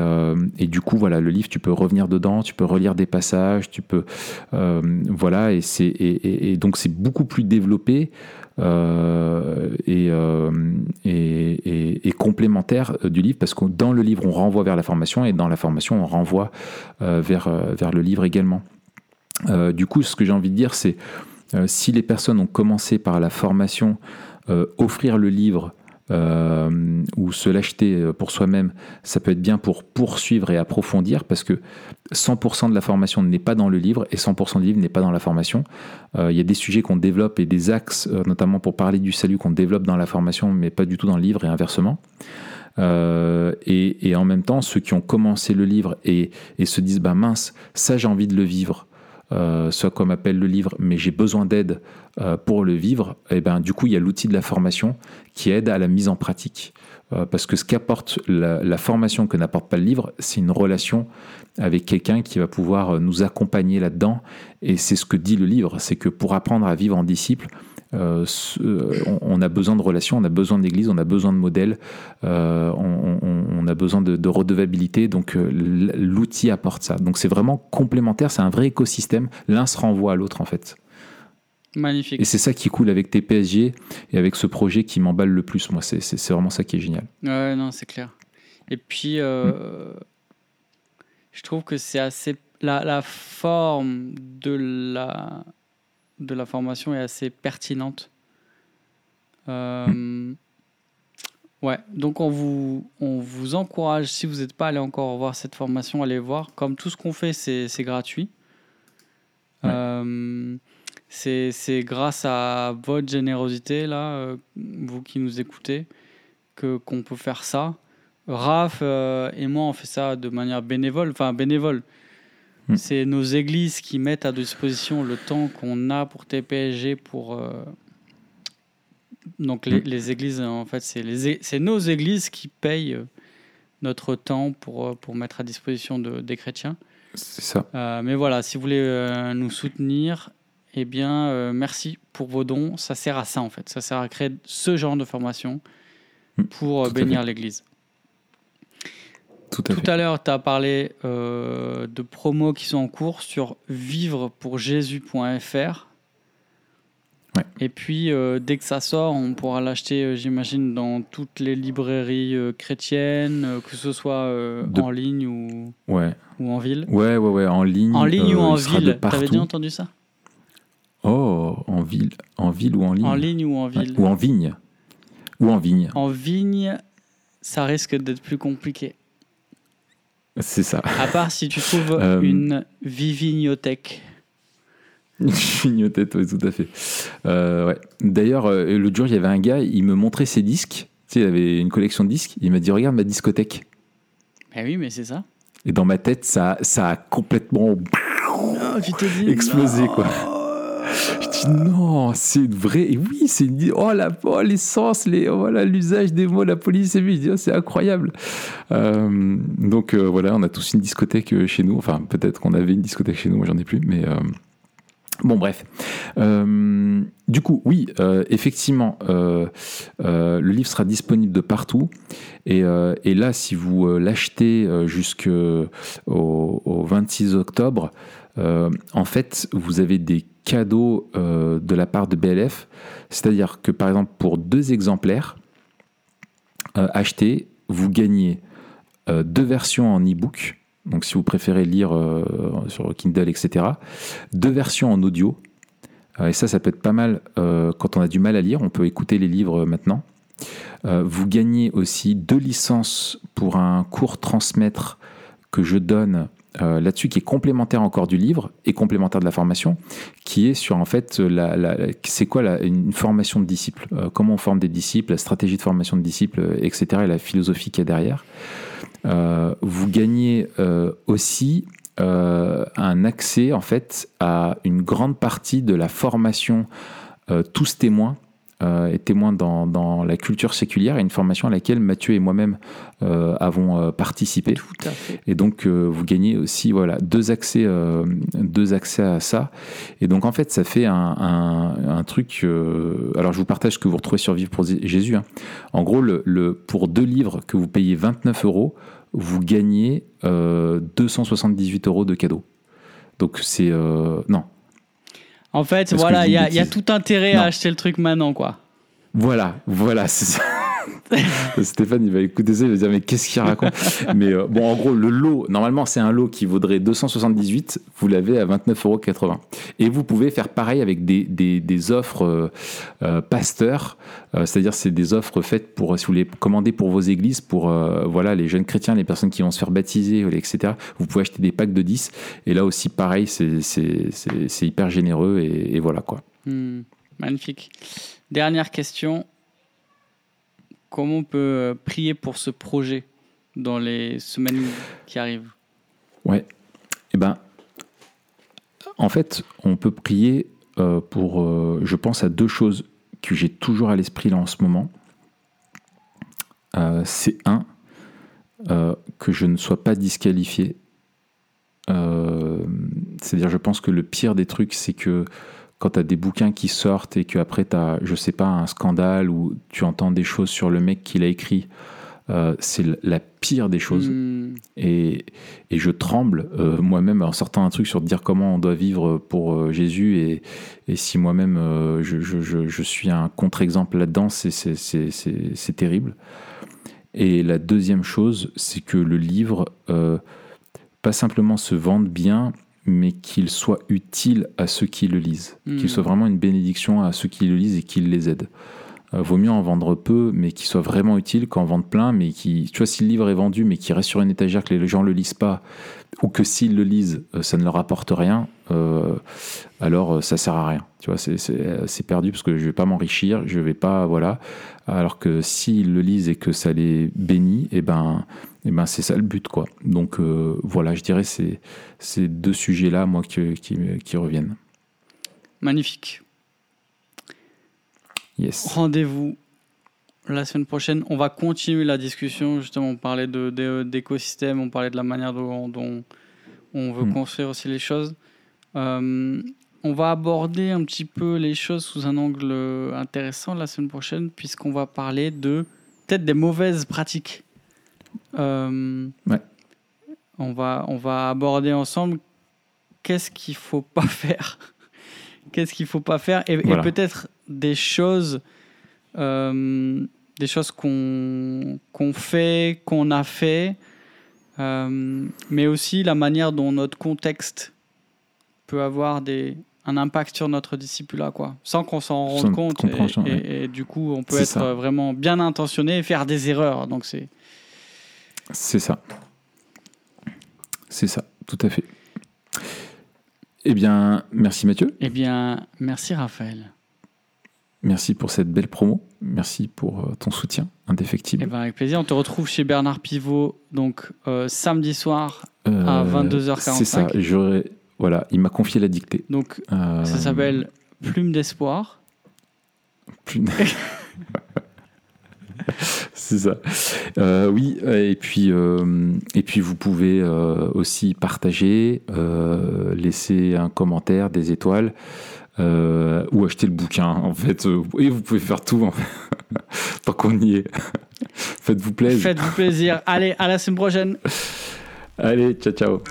du coup, voilà, le livre, tu peux revenir dedans, tu peux relire des passages, tu peux, voilà, et c'est et, donc c'est beaucoup plus développé. Euh, euh, et, et, complémentaire euh, du livre, parce que dans le livre, on renvoie vers la formation, et dans la formation, on renvoie vers, vers le livre également. du coup, ce que j'ai envie de dire, c'est si les personnes ont commencé par la formation, offrir le livre euh, ou se l'acheter euh, pour soi-même, ça peut être bien pour poursuivre et approfondir parce que 100% de la formation n'est pas dans le livre et 100% du livre n'est pas dans la formation. Euh, il y a des sujets qu'on développe et des axes, notamment pour parler du salut, qu'on développe dans la formation mais pas du tout dans le livre et inversement. et, en même temps, ceux qui ont commencé le livre et, se disent bah mince, ça j'ai envie de le vivre, euh, soit comme appelle le livre, mais j'ai besoin d'aide euh, pour le vivre, et eh ben, du coup, il y a l'outil de la formation qui aide à la mise en pratique. Euh, parce que ce qu'apporte la, formation que n'apporte pas le livre, c'est une relation avec quelqu'un qui va pouvoir nous accompagner là-dedans. Et c'est ce que dit le livre, c'est que pour apprendre à vivre en disciple, euh, on, a besoin de relations, on a besoin d'église, on a besoin de modèles, euh, on, a besoin de, redevabilité. Donc euh, l'outil apporte ça. Donc c'est vraiment complémentaire, c'est un vrai écosystème. L'un se renvoie à l'autre en fait. Magnifique. Et c'est ça qui coule avec TPSG et avec ce projet qui m'emballe le plus. Moi, c'est- vraiment ça qui est génial. Ouais, non, c'est clair. Et puis, euh, je trouve que c'est assez. La, la forme de la, de la formation est assez pertinente. Euh, ouais, donc on vous, on vous encourage, si vous n'êtes pas allé encore voir cette formation, allez voir. Comme tout ce qu'on fait, c'est gratuit. Ouais. Euh, c'est grâce à votre générosité, là, euh, vous qui nous écoutez, que qu'on peut faire ça. Raph et moi, on fait ça de manière bénévole. Enfin, bénévole. Hmm. C'est nos églises qui mettent à disposition le temps qu'on a pour TPSG pour. euh, Donc, les, Hmm. les églises, en fait, c'est les é- c'est nos églises qui payent euh, notre temps pour, euh, pour mettre à disposition de- des chrétiens. C'est ça. Euh, mais voilà, si vous voulez euh, nous soutenir, eh bien, euh, merci pour vos dons. Ça sert à ça, en fait. Ça sert à créer ce genre de formation Mm, pour bénir l'Église. Tout à l'heure, tu as parlé euh, de promos qui sont en cours sur vivrepourjésus.fr. Ouais. Et puis, euh, dès que ça sort, on pourra l'acheter, euh, j'imagine, dans toutes les librairies euh, chrétiennes, que ce soit De- en ligne ou, Ouais. ou en ville. Ouais, ouais, ouais, en ligne. En ligne ou en ville T'avais déjà entendu ça? Oh, en ville, en ville ou en ligne En ligne ou en Ouais, ville Ou en vigne. Ou en vigne. En vigne, ça risque d'être plus compliqué. C'est ça. À part si tu trouves Euh, une vivignothèque. [LAUGHS] Une vignotette, oui, tout à fait. Euh, ouais. D'ailleurs, euh, l'autre jour, il y avait un gars, il me montrait ses disques. Tu sais, il avait une collection de disques. Il m'a dit Regarde ma discothèque. Eh oui, mais c'est ça. Et dans ma tête, ça, ça a complètement dis. explosé, quoi. Je dis non, c'est vrai. Et oui, c'est une- oh la oh, l'essence, les oh, voilà l'usage des mots, la police c'est incroyable. Euh, donc euh, voilà, on a tous une discothèque euh, chez nous. Enfin peut-être qu'on avait une discothèque chez nous, moi j'en ai plus, mais bon bref. Du coup, oui, effectivement, le livre sera disponible de partout. Et, là, si vous l'achetez jusqu'au au 26 octobre, euh, en fait, vous avez des cadeaux euh, de la part de BLF. C'est-à-dire que, par exemple, pour deux exemplaires euh, achetés, vous gagnez deux versions en e-book. Donc, si vous préférez lire sur Kindle, etc. Deux versions en audio. Et ça, ça peut être pas mal quand on a du mal à lire. On peut écouter les livres maintenant. Vous gagnez aussi deux licences pour un cours transmettre que je donne euh, là-dessus, qui est complémentaire encore du livre et complémentaire de la formation, qui est sur en fait, la, la- c'est quoi une formation de disciples, euh, comment on forme des disciples, la stratégie de formation de disciples, euh, etc., et la philosophie qu'il y a derrière. Euh, vous gagnez euh, aussi euh, un accès en fait à une grande partie de la formation euh, tous témoins euh, et témoins dans, dans la culture séculière, et une formation à laquelle Mathieu et moi-même euh, avons euh, participé. Tout à fait. Et donc, euh, vous gagnez aussi voilà, deux, accès, deux accès à ça. Et donc, en fait, ça fait un, un, un truc. alors, je vous partage ce que vous retrouvez sur Vivre pour Jésus. hein. En gros, le, le- pour deux livres que vous payez 29 euros, vous gagnez euh, 278 euros de cadeaux. Donc, c'est. non. En fait, voilà, il y, a- y tout intérêt Non. à acheter le truc maintenant, quoi. Voilà, voilà, c'est ça. [LAUGHS] Stéphane, il va écouter ça, il va dire mais qu'est-ce qu'il raconte? Mais euh, bon, en gros, le lot, normalement, c'est un lot qui vaudrait 278, vous l'avez à 29,80 euros. Et vous pouvez faire pareil avec des, des, des offres euh, euh, pasteurs, euh, c'est-à-dire c'est des offres faites pour, si vous les commandez pour vos églises, pour voilà, les jeunes chrétiens, les personnes qui vont se faire baptiser, etc. Vous pouvez acheter des packs de 10. Et là aussi, pareil, c'est hyper généreux et, et voilà quoi. Hmm, magnifique. Dernière question. Comment on peut euh, prier pour ce projet dans les semaines qui arrivent? Ouais. Eh ben, en fait, on peut prier euh, pour. euh, je pense à deux choses que j'ai toujours à l'esprit là en ce moment. C'est un, que je ne sois pas disqualifié. C'est-à-dire, je pense que le pire des trucs, c'est que quand tu as des bouquins qui sortent et qu'après tu as, je sais pas, un scandale ou tu entends des choses sur le mec qui l'a écrit euh, c'est la pire des choses. Hmm. Et, et je tremble euh, moi-même en sortant un truc sur dire comment on doit vivre pour euh, Jésus. Et, et si moi-même je, je- je- je suis un contre-exemple là-dedans, c'est- terrible. Et la deuxième chose, c'est que le livre, pas simplement se vende bien, mais qu'il soit utile à ceux qui le lisent. Mm. Qu'il soit vraiment une bénédiction à ceux qui le lisent et qui les aident. Euh, vaut mieux en vendre peu, mais qu'il soit vraiment utile qu'en vendre plein, mais qui, tu vois, si le livre est vendu, mais qu'il reste sur une étagère, que les gens le lisent pas, ou que s'ils le lisent, euh, ça ne leur apporte rien, euh, alors ça sert à rien. Tu vois, c'est- perdu parce que je vais pas m'enrichir, je vais pas, voilà. Alors que s'ils le lisent et que ça les bénit, et ben, et ben c'est ça le but, quoi. Donc euh, voilà, je dirais c'est ces deux sujets-là, moi, qui, qui, me- qui reviennent. Magnifique. Yes. Rendez-vous la semaine prochaine. On va continuer la discussion. Justement, on parlait de- de- d'écosystème, on parlait de la manière dont, dont on veut Mm. construire aussi les choses. Euh, on va aborder un petit peu les choses sous un angle intéressant la semaine prochaine, puisqu'on va parler de peut-être des mauvaises pratiques. Euh, Ouais. on, va, on va aborder ensemble qu'est-ce qu'il faut pas [LAUGHS] faire. qu'est-ce qu'il faut pas faire et, peut-être des choses euh, des choses qu'on fait qu'on a fait euh, mais aussi la manière dont notre contexte peut avoir des un impact sur notre discipulat quoi sans qu'on s'en rende compte et, ouais. et- et du coup on peut être ça. vraiment bien intentionné et faire des erreurs donc c'est C'est ça. C'est ça, tout à fait. Eh bien, merci Mathieu. eh bien merci Raphaël Merci pour cette belle promo. Merci pour euh, ton soutien indéfectible. Eh ben, avec plaisir on te retrouve chez Bernard Pivot donc euh, samedi soir Euh, à 22h45. C'est ça. J'aurais. Voilà, il m'a confié la dictée. donc Euh, ça s'appelle Plume d'espoir plus- [LAUGHS] [LAUGHS] C'est ça. Euh, oui, et puis, euh, et puis vous pouvez euh, aussi partager, laisser un commentaire, des étoiles, ou acheter le bouquin, en fait. Et vous pouvez faire tout, en fait. [LAUGHS] tant qu'on y est. Faites-vous plaisir. faites-vous plaisir allez à la semaine prochaine Allez, ciao, ciao.